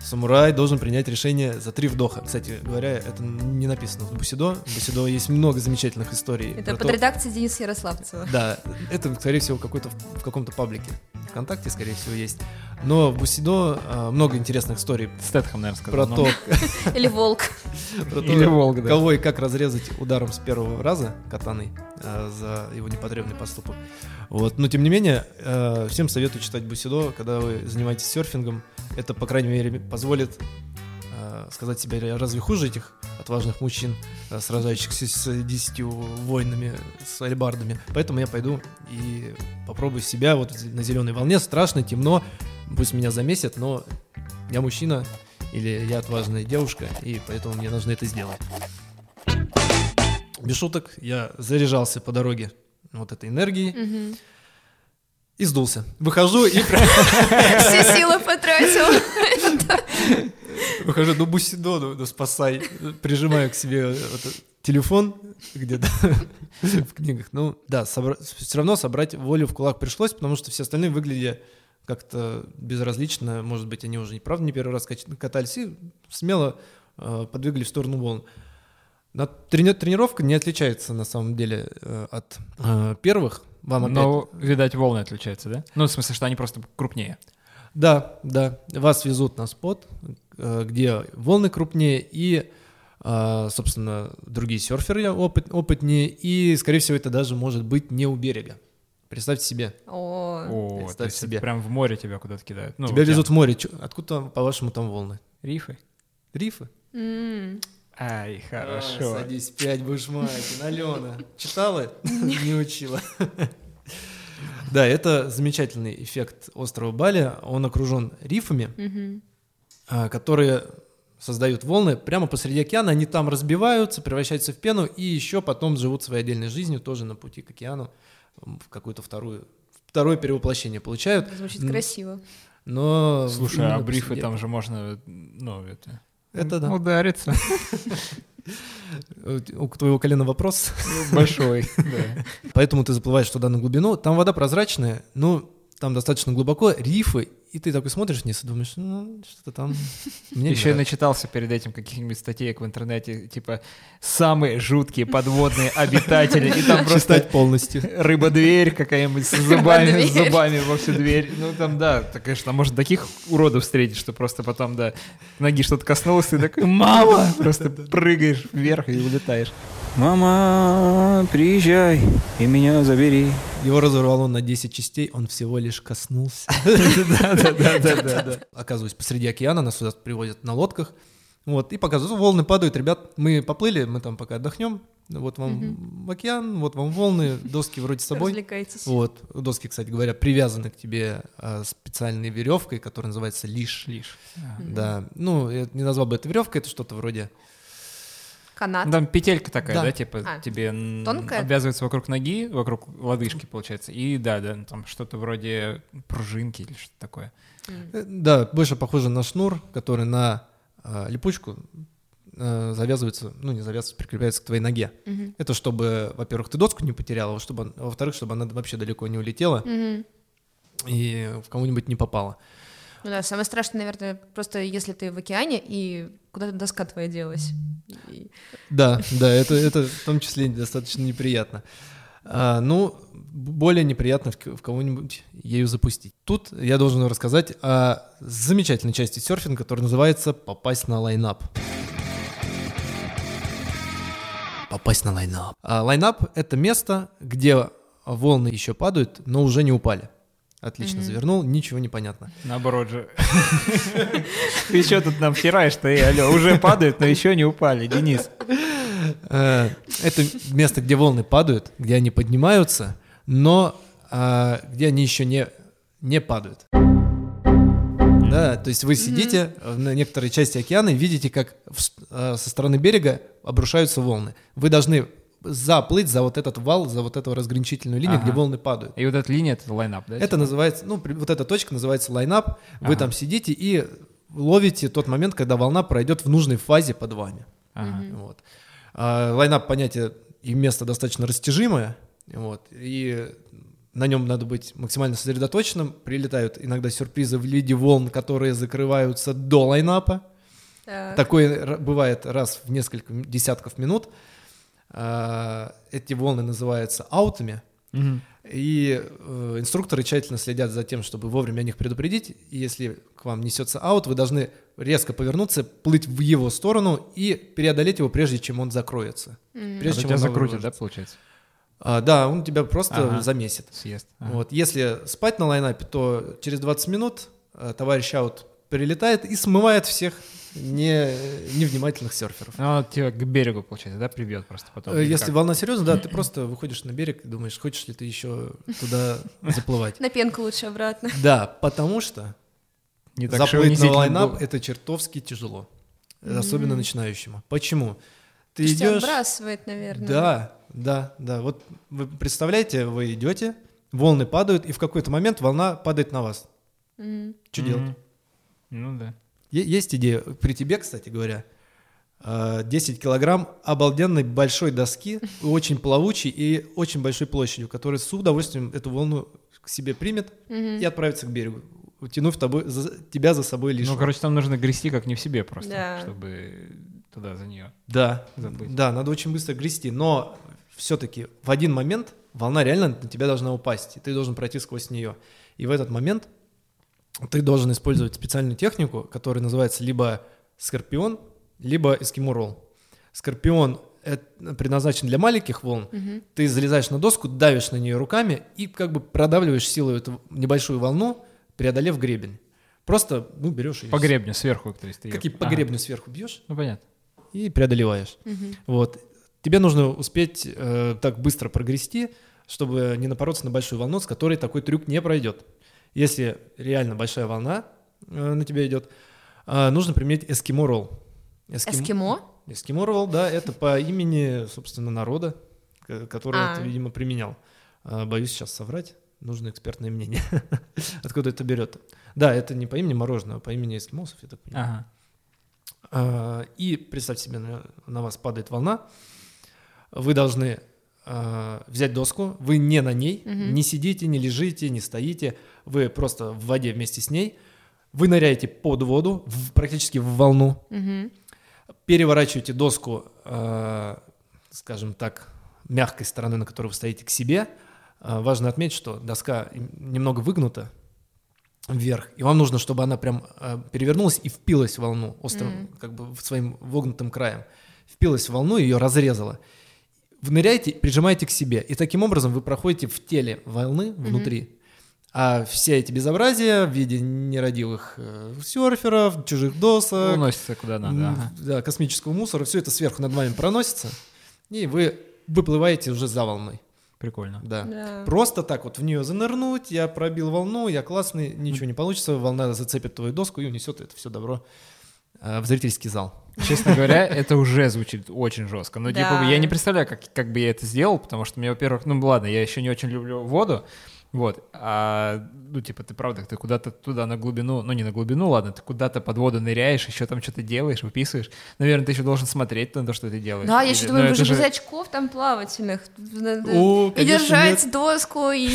B: Самурай должен принять решение за три вдоха. Кстати говоря, это не написано в Бусидо. В Бусидо есть много замечательных историй.
C: Это под
B: то-
C: редакцией Дениса Ярославцева.
B: да, это, скорее всего, какой-то в каком-то паблике. ВКонтакте, скорее всего, есть. Но в Бусидо а, много интересных историй
A: Стэтхэм, наверное, сказал. <laughs> <laughs>
B: про то,
C: Или волк.
B: про то,
A: Или Волга, да.
B: кого и как разрезать ударом с первого раза катаной а, за его непотребный поступок. Вот. Но, тем не менее, э, всем советую читать Бусидо, когда вы занимаетесь серфингом. Это, по крайней мере, позволит э, сказать себе, я разве хуже этих отважных мужчин, э, сражающихся с десятью воинами, с альбардами. Поэтому я пойду и попробую себя вот на зеленой волне. Страшно, темно, пусть меня замесят, но я мужчина или я отважная девушка, и поэтому мне нужно это сделать. Без шуток, я заряжался по дороге вот этой энергией и сдулся. Выхожу и <laughs>
C: Все силы потратил. <laughs>
B: Выхожу, ну Бусидо, ну, ну, спасай. Прижимаю к себе вот этот телефон где-то <laughs> в книгах. Ну да, все равно собрать волю в кулак пришлось, потому что все остальные выглядели как-то безразлично. Может быть, они уже, правда, не первый раз катались и смело э, подвигали в сторону волн. На- трени- тренировка не отличается на самом деле э, от э, первых. Вам опять
A: Но, видать, волны отличаются, да? Ну, в смысле, что они просто крупнее.
B: Да, да. Вас везут на спот, э, где волны крупнее и, э, собственно, другие серферы опыт, опытнее. И, скорее всего, это даже может быть не у берега. Представьте себе.
C: О,
A: О,
B: Представь
A: то есть это
B: себе.
A: прям в море тебя куда-то кидают. Ну,
B: Тебя везут в море. Откуда, по-вашему, там волны?
A: Рифы?
B: Рифы?
C: м.
A: Ай,
B: А,
A: хорошо.
B: садись, пять будешь мать. Алена. Читала? <laughs> Не учила. Да, это замечательный эффект острова Бали. Он окружен рифами, а, которые создают волны прямо посреди океана. Они там разбиваются, превращаются в пену и еще потом живут своей отдельной жизнью тоже на пути к океану в какую-то вторую второе перевоплощение получают.
C: Звучит красиво.
B: Но
A: Слушай, а брифы там же можно, ну, это...
B: Это да.
A: Удариться. <laughs>
B: Э, У твоего колена вопрос.
A: Большой, <laughs> да.
B: Поэтому ты заплываешь туда на глубину. Там вода прозрачная, но там достаточно глубоко. Рифы и ты такой смотришь вниз и думаешь, ну, что-то там... <laughs> Мне не
A: Еще я начитался перед этим каких-нибудь статей в интернете, типа самые жуткие подводные обитатели, и там <laughs> просто
B: Читать полностью.
A: рыба-дверь какая-нибудь с зубами, с зубами во всю дверь. Ну там, да, так, конечно, можно таких уродов встретить, что просто потом, да, ноги что-то коснулось, ты такой, мама, <laughs> просто прыгаешь вверх и улетаешь. Мама, приезжай и меня забери.
B: Его разорвало на 10 частей, он всего лишь коснулся.
A: Да-да-да-да-да.
B: Оказываюсь, посреди океана, нас сюда привозят на лодках. Вот, и показывают, волны падают, ребят, мы поплыли, мы там пока отдохнем. Вот вам океан, вот вам волны, доски вроде с собой.
C: Развлекайтесь.
B: Вот, доски, кстати говоря, привязаны к тебе а, специальной веревкой, которая называется лиш.
A: Лишь.
B: Да, ну, я не назвал бы это веревкой, это что-то вроде...
C: Канат.
A: Там петелька такая,
B: Да.
A: да, типа
C: А,
A: тебе
C: тонкая?
A: обвязывается вокруг ноги, вокруг лодыжки, получается. И да, да, там что-то вроде пружинки или что-то такое.
B: э, Да, больше похоже на шнур, который на а, липучку э, завязывается, ну, не завязывается, прикрепляется к твоей ноге.
C: Мгм.
B: Это чтобы, во-первых, ты доску не потеряла, чтобы, а во-вторых, чтобы она вообще далеко не улетела
C: Мгм.
B: и в кого-нибудь не попала.
C: Ну да, самое страшное, наверное, просто если ты в океане и куда-то доска твоя делась.
B: Да, да, это, это в том числе достаточно неприятно. А, ну, более неприятно в, в кого-нибудь ею запустить. Тут я должен рассказать о замечательной части серфинга, которая называется «попасть на lineup». Попасть на lineup. А lineup — это место, где волны еще падают, но уже не упали. Отлично завернул, ничего не понятно.
A: Наоборот же. <laughs> Ты что тут нам втираешь-то, алло, уже падают, но еще не упали, Денис.
B: Э, Это место, где волны падают, где они поднимаются, но а, где они еще не, не падают. Да, то есть вы сидите на некоторой части океана и видите, как а, со стороны берега обрушаются волны. Вы должны заплыть за вот этот вал, за вот эту разграничительную линию, где
A: Ага.
B: волны падают.
A: И вот эта линия, это lineup, да?
B: Это называется, ну, вот эта точка называется lineup. Вы
A: Ага.
B: там сидите и ловите тот момент, когда волна пройдет в нужной фазе под вами.
A: Ага.
B: Вот. А, lineup понятие и место достаточно растяжимое, вот, и на нем надо быть максимально сосредоточенным. Прилетают иногда сюрпризы в виде волн, которые закрываются до lineup а.
C: Так.
B: Такое бывает раз в несколько десятков минут. А, Эти волны называются аутами.
A: Мгм.
B: И э, инструкторы тщательно следят за тем, чтобы вовремя о них предупредить. И если к вам несется аут, вы должны резко повернуться, плыть в его сторону и преодолеть его, прежде чем он закроется.
C: Мгм.
B: Прежде
A: А
B: чем
A: тебя
B: он
A: закрутят, да,
B: выложится.
A: получается?
B: А, да, он тебя просто
A: Ага.
B: замесит.
A: Съест. Ага.
B: Вот. Если спать на лайнапе, то через 20 минут э, товарищ аут прилетает и смывает всех не, невнимательных серферов.
A: Ну, он тебя к берегу, получается, да, прибьет просто потом?
B: Э, Если
A: как?
B: волна серьезная, да, ты <clears throat> просто выходишь на берег и думаешь, хочешь ли ты еще туда заплывать.
C: На пенку лучше обратно. <laughs>
B: Да, потому что
A: Не так
B: заплыть на лайнап это чертовски тяжело. Особенно начинающему. Почему? Ты идешь...
C: отбрасывает, наверное.
B: Да, да, да. Вот вы представляете, вы идете, волны падают, и в какой-то момент волна падает на вас. Что делать?
A: Ну да.
B: Есть идея. При тебе, кстати говоря, э, 10 килограмм обалденной большой доски, <laughs> очень плавучей и очень большой площадью, которая с удовольствием эту волну к себе примет
C: Мгм.
B: и отправится к берегу, утянув тобой, за- тебя за собой лишь.
A: Ну, короче, там нужно грести как не в себе просто,
C: Да.
A: чтобы туда за нее.
B: Да,
A: Заплыть.
B: да, надо очень быстро грести, но все-таки в один момент волна реально на тебя должна упасть, и ты должен пройти сквозь нее. И в этот момент ты должен использовать специальную технику, которая называется либо скорпион, либо эскимо ролл. Скорпион это предназначен для маленьких волн.
C: Мгм.
B: Ты залезаешь на доску, давишь на нее руками и как бы продавливаешь силой эту небольшую волну, преодолев гребень. Просто, ну, берешь ее.
A: По гребню сверху, то есть ты
B: Как
A: её-
B: и по
A: Ага.
B: гребню сверху бьешь
A: Ну, понятно.
B: и преодолеваешь.
C: Мгм.
B: Вот. Тебе нужно успеть э, так быстро прогрести, чтобы не напороться на большую волну, с которой такой трюк не пройдет. Если реально большая волна э, на тебя идет, э, нужно применить эскимо ролл. Эским-
C: Эскимо?
B: Эскимо ролл, да, это по имени, собственно, народа, который
C: А.
B: это, видимо, применял. Э, Боюсь сейчас соврать, нужно экспертное мнение. <laughs> Откуда это берет? Да, это не по имени мороженого, а по имени эскимосов, я так понимаю.
A: Ага.
B: А, И представьте себе, на, на вас падает волна, вы должны э, взять доску, вы не на ней, не сидите, не лежите, не стоите, вы просто в воде вместе с ней, вы ныряете под воду, в- практически в волну, переворачиваете доску, э, скажем так, мягкой стороной, на которой вы стоите, к себе. Э, важно отметить, что доска немного выгнута вверх, и вам нужно, чтобы она прям э, перевернулась и впилась в волну острым, как бы своим вогнутым краем. Впилась в волну, ее разрезала. Вы ныряете, прижимаете к себе, и таким образом вы проходите в теле волны внутри. А все эти безобразия в виде нерадивых э, серферов, чужих досок,
A: Уносится куда надо. Ага.
B: да, космического мусора, все это сверху над вами проносится, и вы выплываете уже за волной.
A: Прикольно.
B: Да.
C: Да.
B: Просто так вот в нее занырнуть, я пробил волну, я классный, ничего не получится, волна зацепит твою доску и унесет это все добро э, в зрительский зал.
A: Честно говоря, это уже звучит очень жестко. Ну, типа, я не представляю, как, как бы я это сделал, потому что мне, во-первых, ну ладно, я еще не очень люблю воду, вот, а, ну, типа, ты правда, ты куда-то туда на глубину, ну, не на глубину, ладно, ты куда-то под воду ныряешь, еще там что-то делаешь, выписываешь. Наверное, ты еще должен смотреть на то, что ты делаешь.
C: Да, я
A: Или-
C: еще
A: ну,
C: думаю, вы же без очков там плавательных.
B: О,
C: И
B: конечно,
C: держать
B: нет.
C: доску, и...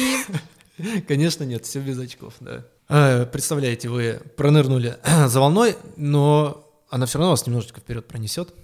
C: <laughs>
B: Конечно, нет, все без очков, да. А, Представляете, вы пронырнули <clears throat> за волной, но она все равно вас немножечко вперед пронесет,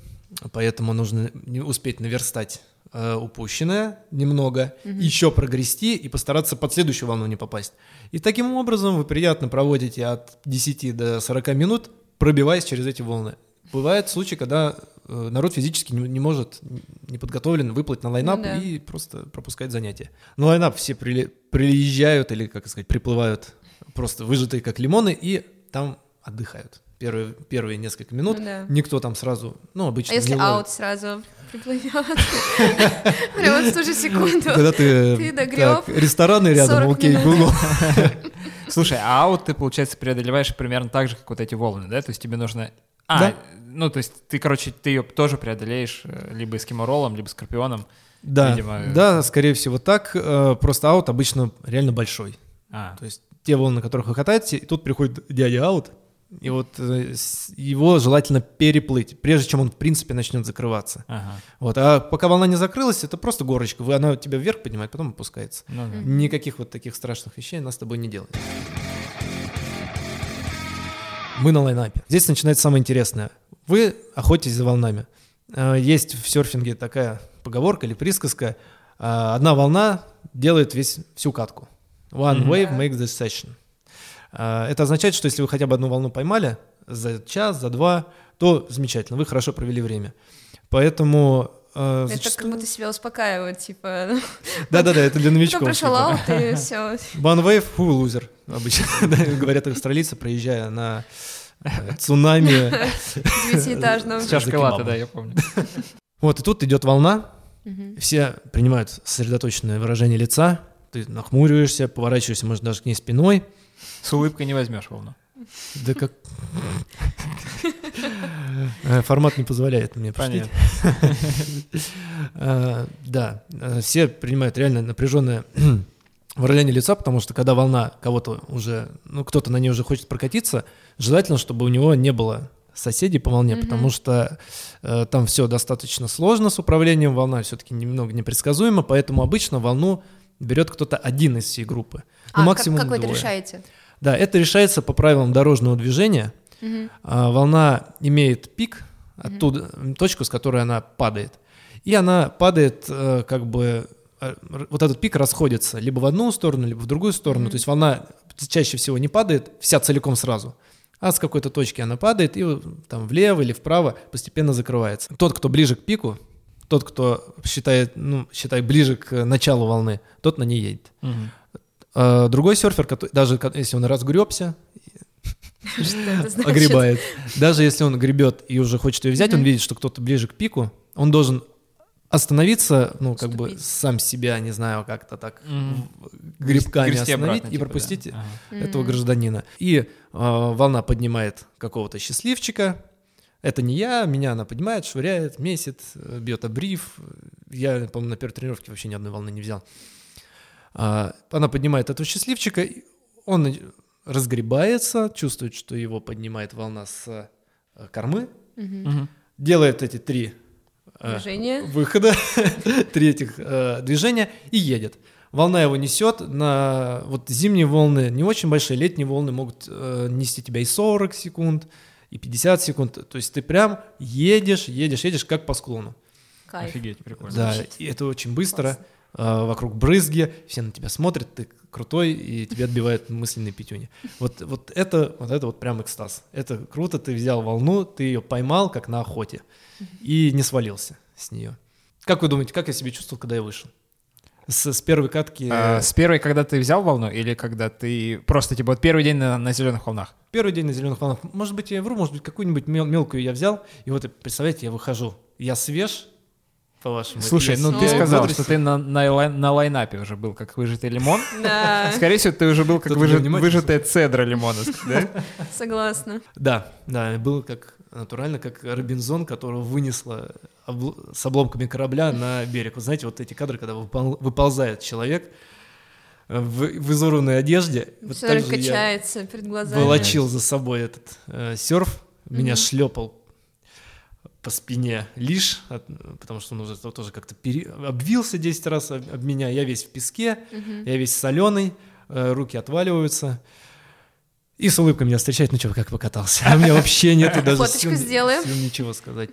B: поэтому нужно успеть наверстать э, упущенное немного, еще прогрести и постараться под следующую волну не попасть. И таким образом вы приятно проводите от 10 до 40 минут, пробиваясь через эти волны. Бывают случаи, когда э, народ физически не, не может, не подготовлен выплыть на лайнап
C: Ну да.
B: и просто пропускать занятия. На лайнап все прили- приезжают или, как сказать, приплывают просто выжатые как лимоны и там отдыхают. Первые, первые несколько минут
C: Ну да.
B: никто там сразу, ну, обычно
C: А если аут сразу приплывет? <laughs> Прямо в ту же секунду.
B: Когда ты,
C: Ты догреб
B: так, рестораны рядом,
C: 40
B: окей. Google. <laughs>
A: Слушай, а аут ты, получается, преодолеваешь примерно так же, как вот эти волны, да? То есть тебе нужно... А, ну, то есть ты, короче, ты ее тоже преодолеешь э, либо эскиморолом, либо скорпионом.
B: Да,
A: Видимо,
B: да, скорее всего так. Э, Просто аут обычно реально большой.
A: А,
B: То есть те волны, на которых вы катаетесь, и тут приходит дядя аут, и вот э, его желательно переплыть, прежде чем он, в принципе, начнет закрываться.
A: ага.
B: Вот, а пока волна не закрылась, это просто горочка. Вы, она тебя вверх поднимает, потом опускается.
A: Ну да.
B: Никаких вот таких страшных вещей она с тобой не делает. Мы на лайнапе. Здесь начинается самое интересное. Вы охотитесь за волнами. Э, Есть в серфинге такая поговорка или присказка. э, Одна волна делает весь, всю катку. One wave makes the session. Э, Это означает, что если вы хотя бы одну волну поймали за час, за два, то замечательно, вы хорошо провели время. Поэтому э,
C: Это как будто себя успокаивает, типа... <laughs>
B: Да-да-да, это для <laughs> новичков.
C: Прошел
B: типа.
C: аут, и <laughs> все.
B: One wave, who loser, обычно да, говорят австралийцы, проезжая на э, цунами.
C: Девятиэтажном.
A: С чашкой да, я помню.
B: Вот, и тут идет волна, все принимают сосредоточенное выражение лица, ты нахмуриваешься, поворачиваешься, может, даже к ней спиной.
A: С улыбкой не возьмешь волну.
B: Да как... Э, Формат не позволяет мне пошутить. Э, Да, э, все принимают реально напряженное <clears throat> выражение лица, потому что когда волна кого-то уже, ну, кто-то на ней уже хочет прокатиться, желательно, чтобы у него не было соседей по волне, потому что э, там все достаточно сложно с управлением, волна все-таки немного непредсказуема, поэтому обычно волну берет кто-то один из всей группы. Ну,
C: А, как,
B: максимум
C: как вы это решаете?
B: Да, это решается по правилам дорожного движения. А, волна имеет пик, оттуда м, точку, с которой она падает. И она падает э, как бы э, р- вот этот пик расходится либо в одну сторону, либо в другую сторону. То есть волна чаще всего не падает вся целиком сразу, а с какой-то точки она падает и вот там влево или вправо постепенно закрывается. Тот, кто ближе к пику, тот, кто считает, ну, считай, ближе к началу волны, тот на ней едет.
A: Мгм.
B: А другой серфер, который- даже если он разгребся, <laughs> огребает. Даже если он гребет и уже хочет ее взять, он видит, что кто-то ближе к пику, он должен остановиться, ну, как бы сам себя, не знаю, как-то так
A: Грести
B: остановить и
A: типа,
B: пропустить этого гражданина. И э, волна поднимает какого-то счастливчика. Это не я, меня она поднимает, швыряет, месит, э, бьет обрив. Я, по-моему, на первой тренировке вообще ни одной волны не взял. А, Она поднимает этого счастливчика, он разгребается, чувствует, что его поднимает волна с э, кормы,
A: Мгм.
B: делает эти три э,
C: Движение.
B: выхода, <laughs> третьих э, движения и едет. Волна его несет, на вот зимние волны не очень большие, летние волны могут нести тебя и 40 секунд, и 50 секунд. То есть ты прям едешь, едешь, едешь как по склону.
C: Кайф.
A: Офигеть, прикольно.
B: Да, и это очень быстро. э, вокруг брызги, все на тебя смотрят, ты крутой, и тебе отбивают мысленные пятюни. Вот, вот, это, вот это вот прям экстаз. Это круто, ты взял волну, ты ее поймал, как на охоте, и не свалился с нее. Как вы думаете, как я себя чувствовал, когда я вышел? С, с первой катки...
A: А, с первой, когда ты взял волну, или когда ты просто, типа, вот первый день на, на зеленых волнах?
B: Первый день на зеленых волнах. Может быть, я вру, может быть, какую-нибудь мел- мелкую я взял, и вот, представляете, я выхожу. Я свеж, по-вашему.
A: Слушай, ну ты сказал,
B: бодрости.
A: что ты на, на, на лайнапе уже был как выжатый лимон.
C: Да,
A: Скорее всего, ты уже был как выжат- выжатая цедра лимона, да?
C: согласна.
B: Да, да, был как натурально, как Робинзон, которого вынесло обл- с обломками корабля на берег. Вы знаете, вот эти кадры, когда выпол- выползает человек э, в, в изорванной одежде. Вот так же я
C: качается перед глазами.
B: волочил за собой этот э, серф, меня шлепал по спине лишь, от- потому что он уже то- тоже как-то пере- обвился 10 раз об, об меня. Я весь в песке, я весь соленый, э, руки отваливаются. И с улыбкой меня встречает, ну что, как покатался? А у меня вообще нету даже
C: Фоточку
B: сил-
C: сделаем.
B: сил ничего сказать.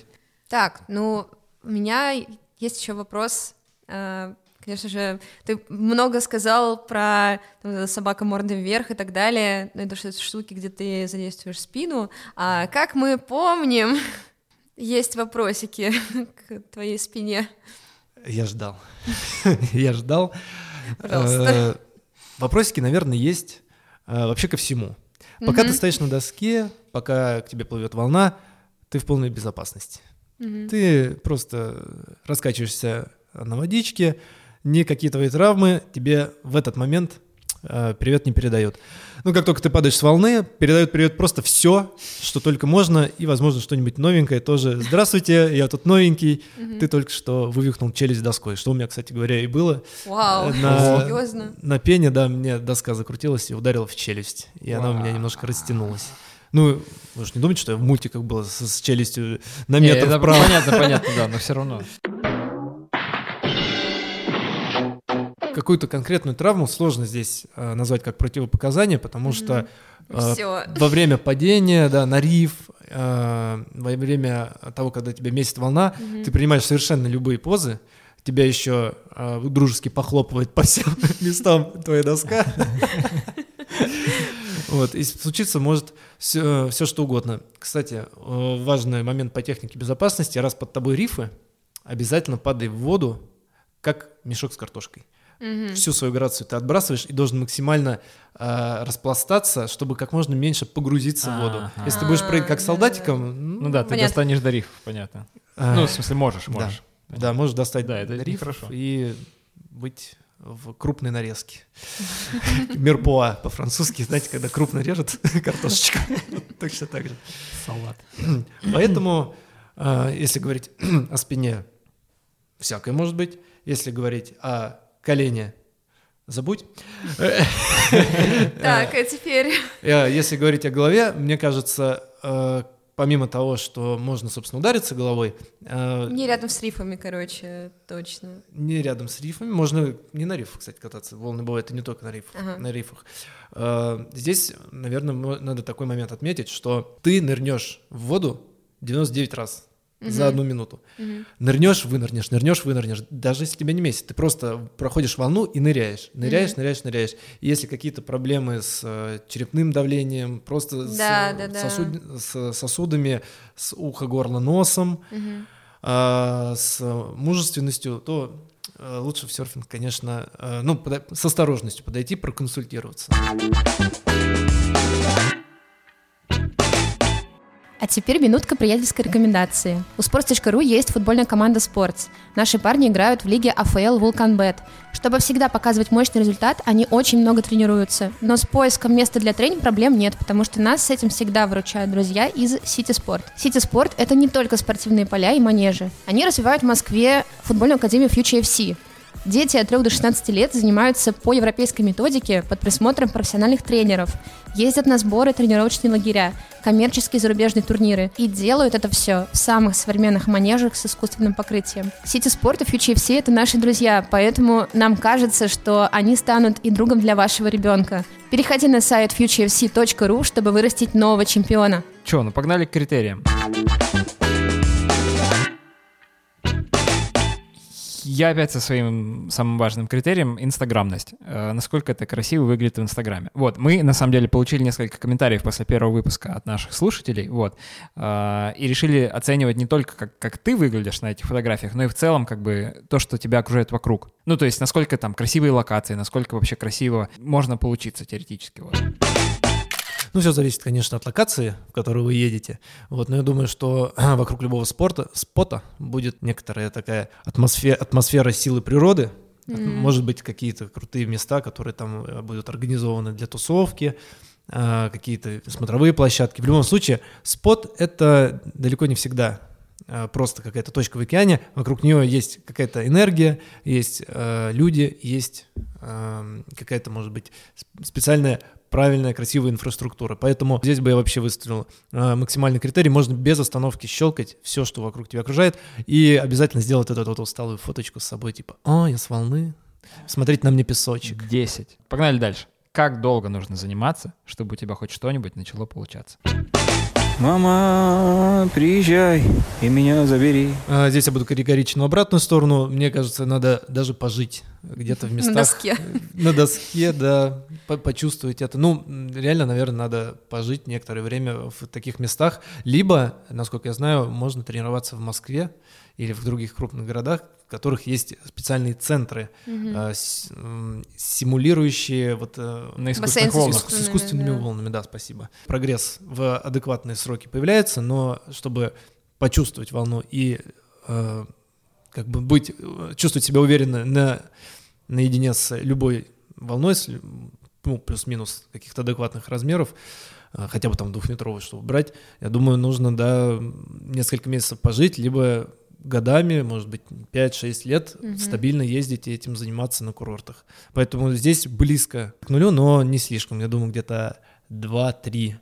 C: Так, ну, у меня есть еще вопрос. Э, Конечно же, ты много сказал про там, собака мордой вверх и так далее, ну, это что штуки, где ты задействуешь спину. А как мы помним, <laughs> есть вопросики <laughs> к твоей спине.
B: Я ждал. <laughs> Я ждал.
C: Пожалуйста.
B: Э, Вопросики, наверное, есть э, вообще ко всему. Пока ты стоишь на доске, пока к тебе плывет волна, ты в полной безопасности. Ты просто раскачиваешься на водичке, никакие твои травмы тебе в этот момент привет не передают. Ну, как только ты падаешь с волны, передают привет просто все, что только можно, и, возможно, что-нибудь новенькое тоже. Здравствуйте, я тут новенький, ты только что вывихнул челюсть доской, что у меня, кстати говоря, и было.
C: Вау, <laughs>
B: На-
C: серьезно?
B: На пене, да, мне доска закрутилась и ударила в челюсть, и она у меня немножко растянулась. Ну, вы же не думаете, что я в мультиках был с, с челюстью на
A: Не,
B: метр
A: это
B: вправо?
A: Понятно, понятно, да, но все равно.
B: Какую-то конкретную травму сложно здесь э, назвать как противопоказание, потому что э,
C: Всё.
B: во время падения, да, на риф, э, во время того, когда тебя месит волна, ты принимаешь совершенно любые позы, тебя еще э, дружески похлопывает по всем <laughs> местам твоя доска. <laughs> Вот, и случиться может все, все что угодно. Кстати, важный момент по технике безопасности, раз под тобой рифы, обязательно падай в воду, как мешок с картошкой. Всю свою грацию ты отбрасываешь и должен максимально э, распластаться, чтобы как можно меньше погрузиться в воду. Если ты будешь прыгать как
C: А,
B: солдатиком,
A: Ну да, ты
C: Понятно.
A: достанешь до рифов, понятно.
B: а,
A: Ну, в смысле, можешь, можешь.
B: да, можешь достать
A: Да, это
B: до рифов
A: нехорошо.
B: и быть в крупной нарезке. <laughs> Мерпуа по-французски, знаете, когда крупно режут <laughs> картошечку. <laughs> Точно так же.
A: Салат. <clears throat>
B: Поэтому, э, если говорить <clears throat> о спине, всякое может быть. Если говорить о колене, забудь.
C: Так, а теперь...
B: Если говорить о голове, мне кажется, э, помимо того, что можно, собственно, удариться головой, э,
C: Не рядом с рифами, короче, точно.
B: не рядом с рифами, можно не на рифах, кстати, кататься. Волны бывают и не только на рифах.
C: Ага.
B: На рифах. Э, Здесь, наверное, надо такой момент отметить, что ты нырнешь в воду 99 раз за одну минуту. Нырнешь, вынырнешь, нырнешь, вынырнешь. Даже если тебя не месяц, ты просто проходишь волну и ныряешь. Ныряешь, ныряешь, ныряешь. И если какие-то проблемы с э, черепным давлением, просто с,
C: Да,
B: э,
C: да, да.
B: сосуд- с сосудами, с ухо, горло, носом, а, с мужественностью, то э, лучше в серфинг, конечно, э, ну, с осторожностью подойти, проконсультироваться.
C: А теперь минутка приятельской рекомендации. У sports.ru есть футбольная команда Sports. Наши парни играют в лиге АФЛ Vulcanbet. Чтобы всегда показывать мощный результат, они очень много тренируются. Но с поиском места для тренинга проблем нет, потому что нас с этим всегда выручают друзья из City Sport. City Sport — это не только спортивные поля и манежи. Они развивают в Москве футбольную академию Future FC. Дети от 3 до 16 лет занимаются по европейской методике под присмотром профессиональных тренеров, ездят на сборы, тренировочные лагеря, коммерческие зарубежные турниры и делают это все в самых современных манежах с искусственным покрытием. Сети спорта Future FC — это наши друзья, поэтому нам кажется, что они станут и другом для вашего ребенка. Переходи на сайт futurefc.ru, чтобы вырастить нового чемпиона.
A: Че, ну погнали к критериям. Я опять со своим самым важным критерием — инстаграмность. Э, насколько это красиво выглядит в Инстаграме. Вот, мы, на самом деле, получили несколько комментариев после первого выпуска от наших слушателей, вот, э, и решили оценивать не только, как, как ты выглядишь на этих фотографиях, но и в целом, как бы, то, что тебя окружает вокруг. Ну, то есть, насколько там красивые локации, насколько вообще красиво можно получиться теоретически, вот.
B: Ну, все зависит, конечно, от локации, в которую вы едете. Вот, но я думаю, что <clears throat> вокруг любого спорта, спота будет некоторая такая атмосфера, атмосфера силы природы. Mm-hmm. Может быть, какие-то крутые места, которые там э, будут организованы для тусовки, а, какие-то смотровые площадки. В любом случае, спот — это далеко не всегда а, просто какая-то точка в океане, вокруг нее есть какая-то энергия, есть э, люди, есть э, какая-то, может быть, специальная правильная, красивая инфраструктура. Поэтому здесь бы я вообще выставил э, максимальный критерий. Можно без остановки щелкать все, что вокруг тебя окружает, и обязательно сделать эту вот усталую фоточку с собой, типа, о, я с волны, смотреть на мне песочек.
A: 10. Погнали дальше. Как долго нужно заниматься, чтобы у тебя хоть что-нибудь начало получаться?
F: Мама, приезжай и меня забери.
B: А, здесь я буду категоричен в обратную сторону. Мне кажется, надо даже пожить где-то в местах.
C: На доске.
B: На доске, да, по почувствовать это. Ну, реально, наверное, надо пожить некоторое время в таких местах. Либо, насколько я знаю, можно тренироваться в Москве или в других крупных городах, которых есть специальные центры, э, с- м, симулирующие вот э,
A: На искусственных
C: с
A: волнах.
B: с
C: искусственными, да.
B: волнами, да, спасибо. Прогресс в адекватные сроки появляется, но чтобы почувствовать волну и э, как бы быть, э, чувствовать себя уверенно на, наедине с любой волной, с, ну, плюс-минус каких-то адекватных размеров, хотя бы там двухметровый, чтобы брать, я думаю, нужно, да, несколько месяцев пожить, либо годами, может быть, 5-6 лет
C: Мгм.
B: стабильно ездить и этим заниматься на курортах. Поэтому здесь близко к нулю, но не слишком. Я думаю, где-то 2-3.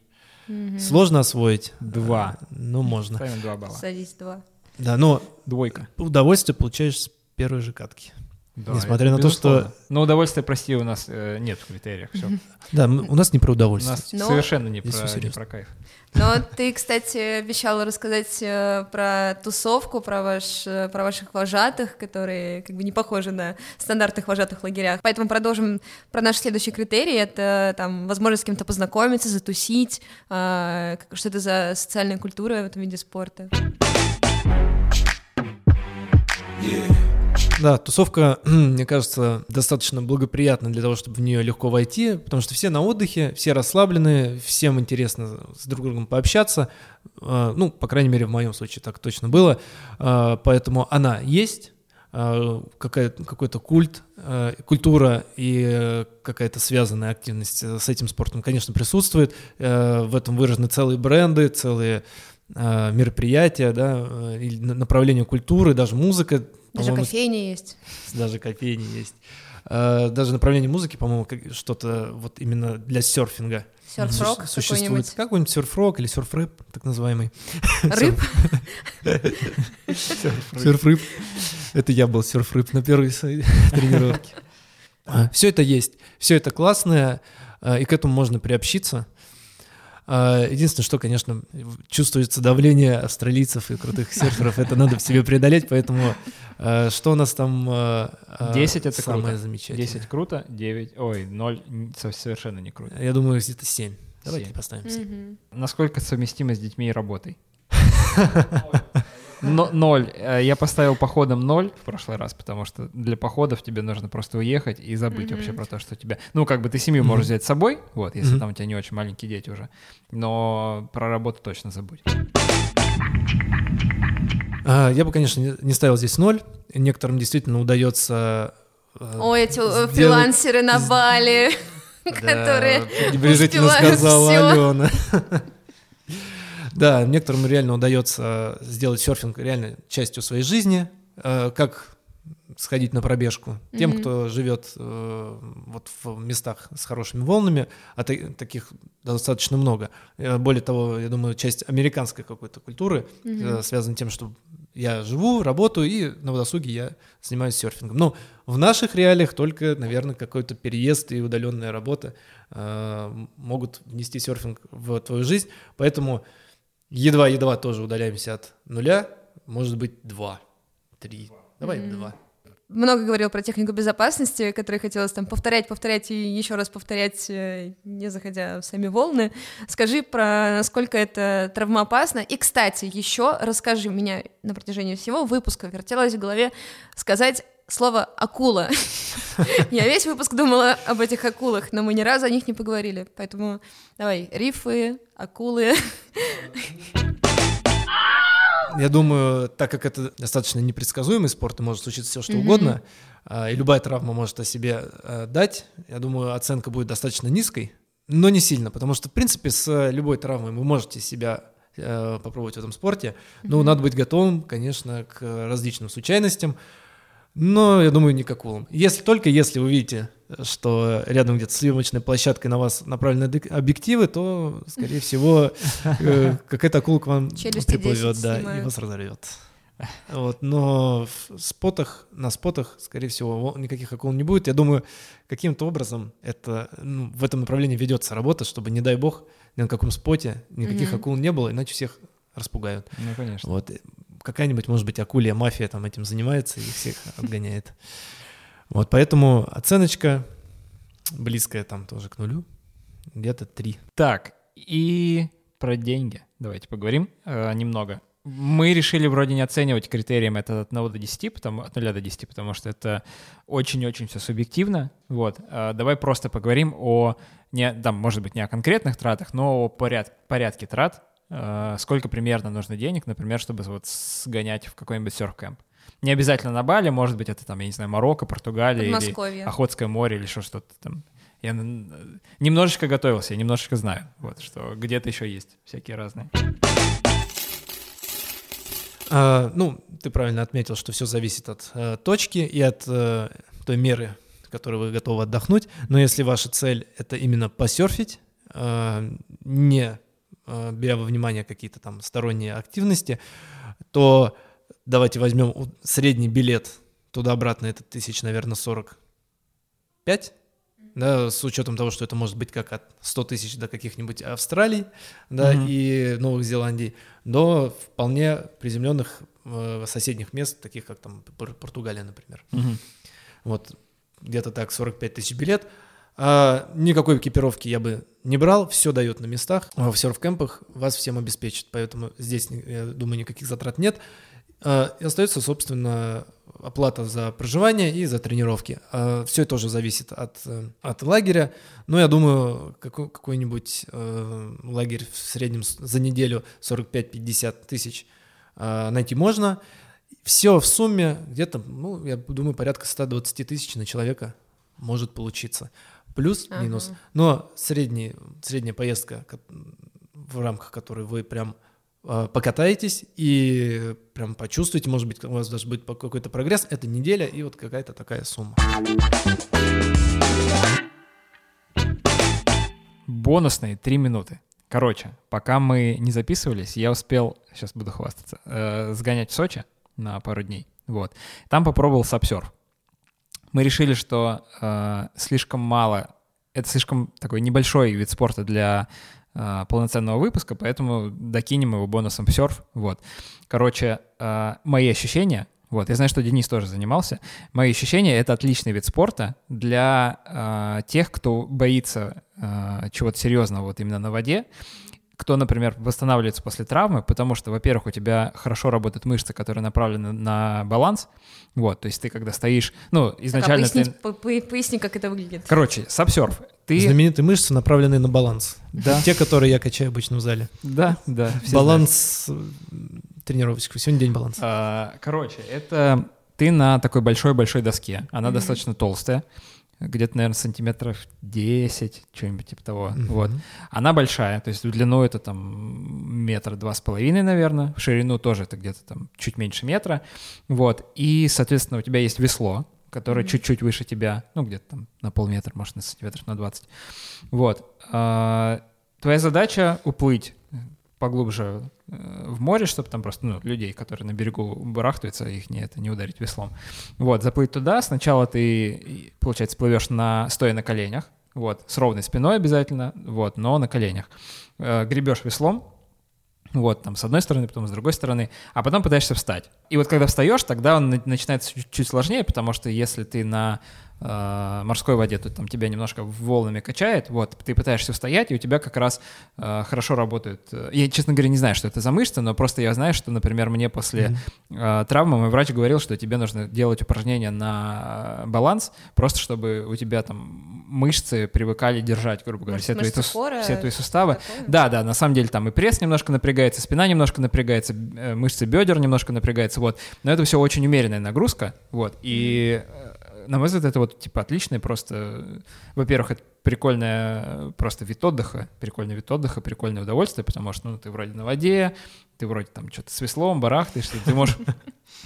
C: Мгм.
B: Сложно освоить?
A: Два.
B: Э, Ну, можно.
A: Ставим 2 балла.
C: Садись два.
B: Да, но
A: Двойка.
B: удовольствие получаешь с первой же катки.
A: Да,
B: Несмотря на то, что-.
A: Но удовольствие, прости, у нас э, нет в критериях. Все. <laughs>
B: Да, у нас не про
A: У
B: удовольствие.
A: нас
C: Но-
A: совершенно не про, не про кайф.
C: Но ты, кстати, обещала рассказать э, про тусовку, про, ваш, э, про ваших вожатых, которые как бы не похожи на стандартных вожатых в лагерях. Поэтому продолжим про наш следующий критерий. Это там возможность с кем-то познакомиться, затусить. э, что это за социальная культура в этом виде спорта?
B: Да, тусовка, <clears throat> мне кажется, достаточно благоприятна для того, чтобы в нее легко войти, потому что все на отдыхе, все расслаблены, всем интересно с друг другом пообщаться. А, Ну, по крайней мере, в моем случае так точно было. А, Поэтому она есть, а, какой-то культ, культура и э, какая-то связанная активность с этим спортом, конечно, присутствует. В этом выражены целые бренды, целые мероприятия, да, э, или на- направления культуры, даже музыка. <laughs>
C: Даже кофейня есть.
B: даже кофейни есть. Э, Даже направление музыки, по-моему, как- что-то вот именно для серфинга.
C: Серф-рок
B: Су- существует.
C: какой-нибудь.
B: Серф-рок или серф-рэп, так называемый. <laughs>
C: Рыб?
B: Серф-рыб. Это я был серф-рыб на первой <laughs> тренировке. Все это есть, все это классное, э, и к этому можно приобщиться. А, Единственное, что, конечно, чувствуется давление австралийцев и крутых серферов, это надо в себе преодолеть, поэтому э, что у нас там э, э,
A: 10 это
B: самое
A: круто.
B: замечательное?
A: 10 круто, 9, ой, 0 н- со- совершенно не круто.
B: Я думаю, где-то 7. Давайте
A: Семь.
B: поставим 7.
C: Мгм.
A: Насколько совместимо с детьми и работой? <laughs> Но, ноль. Э, Я поставил походом ноль в прошлый раз, потому что для походов тебе нужно просто уехать и забыть вообще про то, что у тебя... Ну, как бы ты семью можешь взять с собой, вот, если
B: Мгм.
A: там у тебя не очень маленькие дети уже, но про работу точно забудь.
B: А, Я бы, конечно, не- ставил здесь 0. Некоторым действительно удается... э,
C: Ой, эти э,
B: сделать-
C: фрилансеры на Бали, <laughs> которые успевают.
B: Алена. <laughs> Да, некоторым реально удается сделать серфинг реально частью своей жизни, э, как сходить на пробежку. Тем, кто живет э, вот в местах с хорошими волнами, а та- таких достаточно много. Э, Более того, я думаю, часть американской какой-то культуры э, связана тем, что я живу, работаю, и на досуге я занимаюсь серфингом. Но в наших реалиях только, наверное, какой-то переезд и удаленная работа э, могут внести серфинг в твою жизнь. Поэтому едва-едва тоже удаляемся от нуля, может быть, два, три. Давай два.
C: Много говорил про технику безопасности, которую хотелось там повторять, повторять и еще раз повторять, э, не заходя в сами волны. Скажи про насколько это травмоопасно. И, кстати, еще расскажи, меня на протяжении всего выпуска вертелось в голове сказать слово «акула». <laughs> Я весь выпуск думала об этих акулах, но мы ни разу о них не поговорили. Поэтому давай, рифы, акулы.
B: Я думаю, так как это достаточно непредсказуемый спорт, и может случиться все что угодно, а, и любая травма может о себе а, дать, я думаю, оценка будет достаточно низкой, но не сильно, потому что, в принципе, с любой травмой вы можете себя э, попробовать в этом спорте, но надо быть готовым, конечно, к различным случайностям, но, я думаю, не к акулам. Если только если вы видите, что рядом где-то с съемочной площадкой на вас направлены объективы, то, скорее всего, <laughs> э, какая-то акула к вам
C: Челюсти
B: приплывет,
C: 10
B: да, и вас разорвет. Вот, но в спотах, на спотах, скорее всего, никаких акул не будет. Я думаю, каким-то образом это, ну, в этом направлении ведется работа, чтобы, не дай бог, ни на каком споте никаких акул не было, иначе всех распугают.
A: Ну, конечно.
B: Вот. Какая-нибудь, может быть, акулья мафия там этим занимается и всех отгоняет. Вот, поэтому оценочка близкая там тоже к нулю, где-то три.
A: Так, и про деньги давайте поговорим э, немного. Мы решили вроде не оценивать критерием это от 1 до 10, потому, от 0 до 10, потому что это очень-очень все субъективно. Вот. Э, давай просто поговорим о, не, там, может быть, не о конкретных тратах, но о поряд, порядке трат. Э, сколько примерно нужно денег, например, чтобы вот сгонять в какой-нибудь серф-кэмп. Не обязательно на Бали, может быть, это там, я не знаю, Марокко, Португалия или. Охотское море или еще что-то там. Я немножечко готовился, я немножечко знаю, вот, что где-то еще есть всякие разные.
B: А, ну, ты правильно отметил, что все зависит от э, точки и от э, той меры, в которой вы готовы отдохнуть. Но если ваша цель это именно посерфить, э, не беря во внимание какие-то там сторонние активности, то давайте возьмем средний билет туда-обратно, это тысяч, наверное, 45, да, с учетом того, что это может быть как от 100 тысяч до каких-нибудь Австралий, да,
A: Мгм.
B: и Новых Зеландий, до вполне приземленных э, соседних мест, таких как там Пор- Португалия, например. Вот где-то так 45 тысяч билет. А, никакой экипировки я бы не брал, все дают на местах. А В серф-кемпах вас всем обеспечат, поэтому здесь, я думаю, никаких затрат нет. А, И остается, собственно, оплата за проживание и за тренировки. Все тоже зависит от, э, от лагеря. Но я думаю, какой- какой-нибудь э, лагерь в среднем за неделю 45-50 тысяч найти можно. Все в сумме где-то, ну, я думаю, порядка 120 тысяч на человека может получиться. Плюс-минус. Но средний, средняя поездка, в рамках которой вы прям э, покатаетесь и прям почувствуете, может быть, у вас даже будет какой-то прогресс, это неделя и вот какая-то такая сумма.
A: Бонусные три минуты. Короче, пока мы не записывались, я успел, сейчас буду хвастаться, э, сгонять в Сочи на пару дней. Вот. Там попробовал сапсерф. Мы решили, что э, слишком мало, это слишком такой небольшой вид спорта для э, полноценного выпуска, поэтому докинем его бонусом в серф. Вот. Короче, э, мои ощущения, вот, я знаю, что Денис тоже занимался. Мои ощущения — это отличный вид спорта для э, тех, кто боится э, чего-то серьезного вот именно на воде, кто, например, восстанавливается после травмы, потому что, во-первых, у тебя хорошо работают мышцы, которые направлены на баланс, вот, то есть ты когда стоишь, ну,
C: Так, а
A: изначально
C: поясни,
A: ты...
C: по- по- поясни, как это выглядит.
A: Короче, сапсерф. Ты...
B: Знаменитые мышцы, направленные на баланс.
A: Да.
B: Те, которые я качаю обычно в зале.
A: Да, да. все знают.
B: баланс э, тренировочка. Сегодня день баланса.
A: А, Короче, это ты на такой большой-большой доске. Она достаточно толстая. Где-то, наверное, сантиметров 10, что-нибудь типа того. Вот. Она большая, то есть в длину это там метр два с половиной, наверное, в ширину тоже это где-то там чуть меньше метра. Вот. И, соответственно, у тебя есть весло, которое чуть-чуть выше тебя, ну, где-то там на полметра, может, на сантиметров на 20. Вот. А, Твоя задача уплыть поглубже э, в море, чтобы там просто ну, людей, которые на берегу барахтаются, их не, это, не ударить веслом. Вот, заплыть туда. Сначала ты, получается, плывешь на, стоя на коленях, вот, с ровной спиной обязательно, вот, но на коленях. Э, Гребешь веслом, вот, там, с одной стороны, потом с другой стороны, а потом пытаешься встать. И вот когда встаешь, тогда он на- начинается чуть, чуть сложнее, потому что если ты на э, морской воде, то там тебя немножко волнами качает, вот, ты пытаешься устоять, и у тебя как раз э, хорошо работают. э, Я, честно говоря, не знаю, что это за мышцы, но просто я знаю, что, например, мне после э, травмы мой врач говорил, что тебе нужно делать упражнения на э, баланс, просто чтобы у тебя там мышцы привыкали держать, грубо говоря,
C: Может,
A: все твои, тус- все твои суставы.
C: такое?
A: Да, да, на самом деле там и пресс немножко напрягается, спина немножко напрягается, э, мышцы бедер немножко напрягаются, вот. Но это все очень умеренная нагрузка, вот. И, на мой взгляд, это вот, типа, отличный просто... Во-первых, это прикольная э, просто вид отдыха, прикольный вид отдыха, прикольное удовольствие, потому что, ну, ты вроде на воде, ты вроде там что-то с веслом, барахтаешься, ты можешь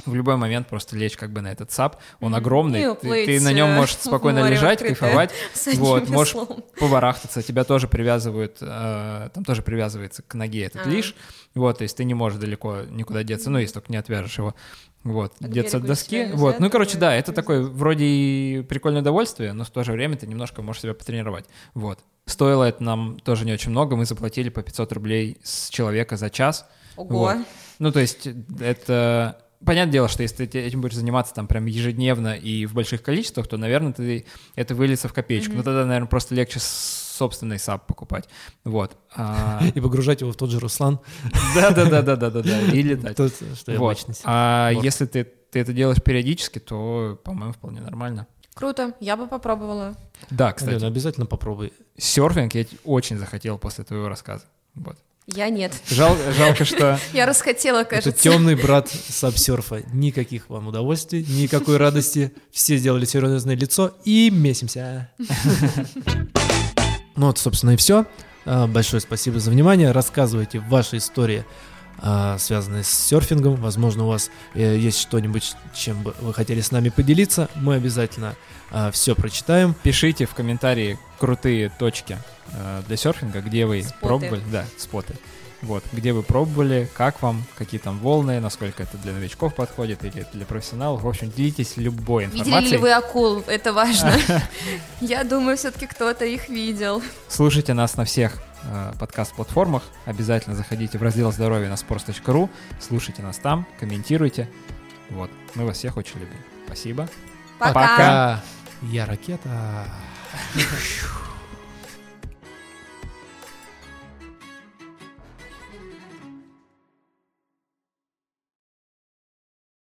A: в любой момент просто лечь как бы на этот сап, он огромный,
C: И
A: ты, ты на нем можешь <laughs> спокойно лежать,
C: открытое.
A: кайфовать, <laughs> вот, можешь
C: веслом.
A: побарахтаться, тебя тоже привязывают, э, там тоже привязывается к ноге этот
C: А.
A: лиш, вот, то есть ты не можешь далеко никуда деться, ну, если только не отвяжешь его, вот,
C: А
A: деться от доски, вот, ну, короче, да, это такое вроде и прикольное удовольствие, но в то же время ты немножко можешь себя потренировать, вот. Стоило это нам тоже не очень много, мы заплатили по 500 рублей с человека за час,
C: Ого.
A: вот. Ну, то есть это... Понятное дело, что если ты этим будешь заниматься там прям ежедневно и в больших количествах, то, наверное, ты это выльется в копеечку. Ну, тогда, наверное, просто легче собственный САП покупать. Вот. А, <laughs>
B: И погружать его в тот же Руслан. <laughs>
A: Да-да-да-да-да-да. И летать.
B: Тот, что
A: Вот.
B: обычно.
A: А
B: Вот.
A: если ты ты это делаешь периодически, то, по-моему, вполне нормально.
C: Круто, я бы попробовала.
A: Да,
B: Алена,
A: кстати,
B: обязательно попробуй.
A: серфинг я очень захотел после твоего рассказа. Вот.
C: Я нет.
A: Жал- жалко, что... <laughs>
C: Я расхотела,
B: Это
C: кажется.
B: темный брат сабсерфа. Никаких вам удовольствий, никакой радости. Все сделали серьезное лицо и месимся. <laughs> Ну вот, собственно, и все. Большое спасибо за внимание. Рассказывайте ваши истории, а, связанные с серфингом. Возможно, у вас э, есть что-нибудь, чем бы вы хотели с нами поделиться. Мы обязательно все прочитаем.
A: Пишите в комментарии крутые точки э, для серфинга, где вы
C: Споты.
A: пробовали. Да, споты. Вот, где вы пробовали, как вам, какие там волны, насколько это для новичков подходит или для профессионалов. В общем, делитесь любой
C: Видели
A: информацией.
C: ли вы акул? Это важно. <laughs> Я думаю, все-таки кто-то их видел.
A: Слушайте нас на всех подкаст-платформах. Обязательно заходите в раздел здоровья на sports.ru, слушайте нас там, комментируйте. Вот, мы вас всех очень любим. Спасибо.
C: Пока.
A: Пока.
B: Я ракета. <laughs>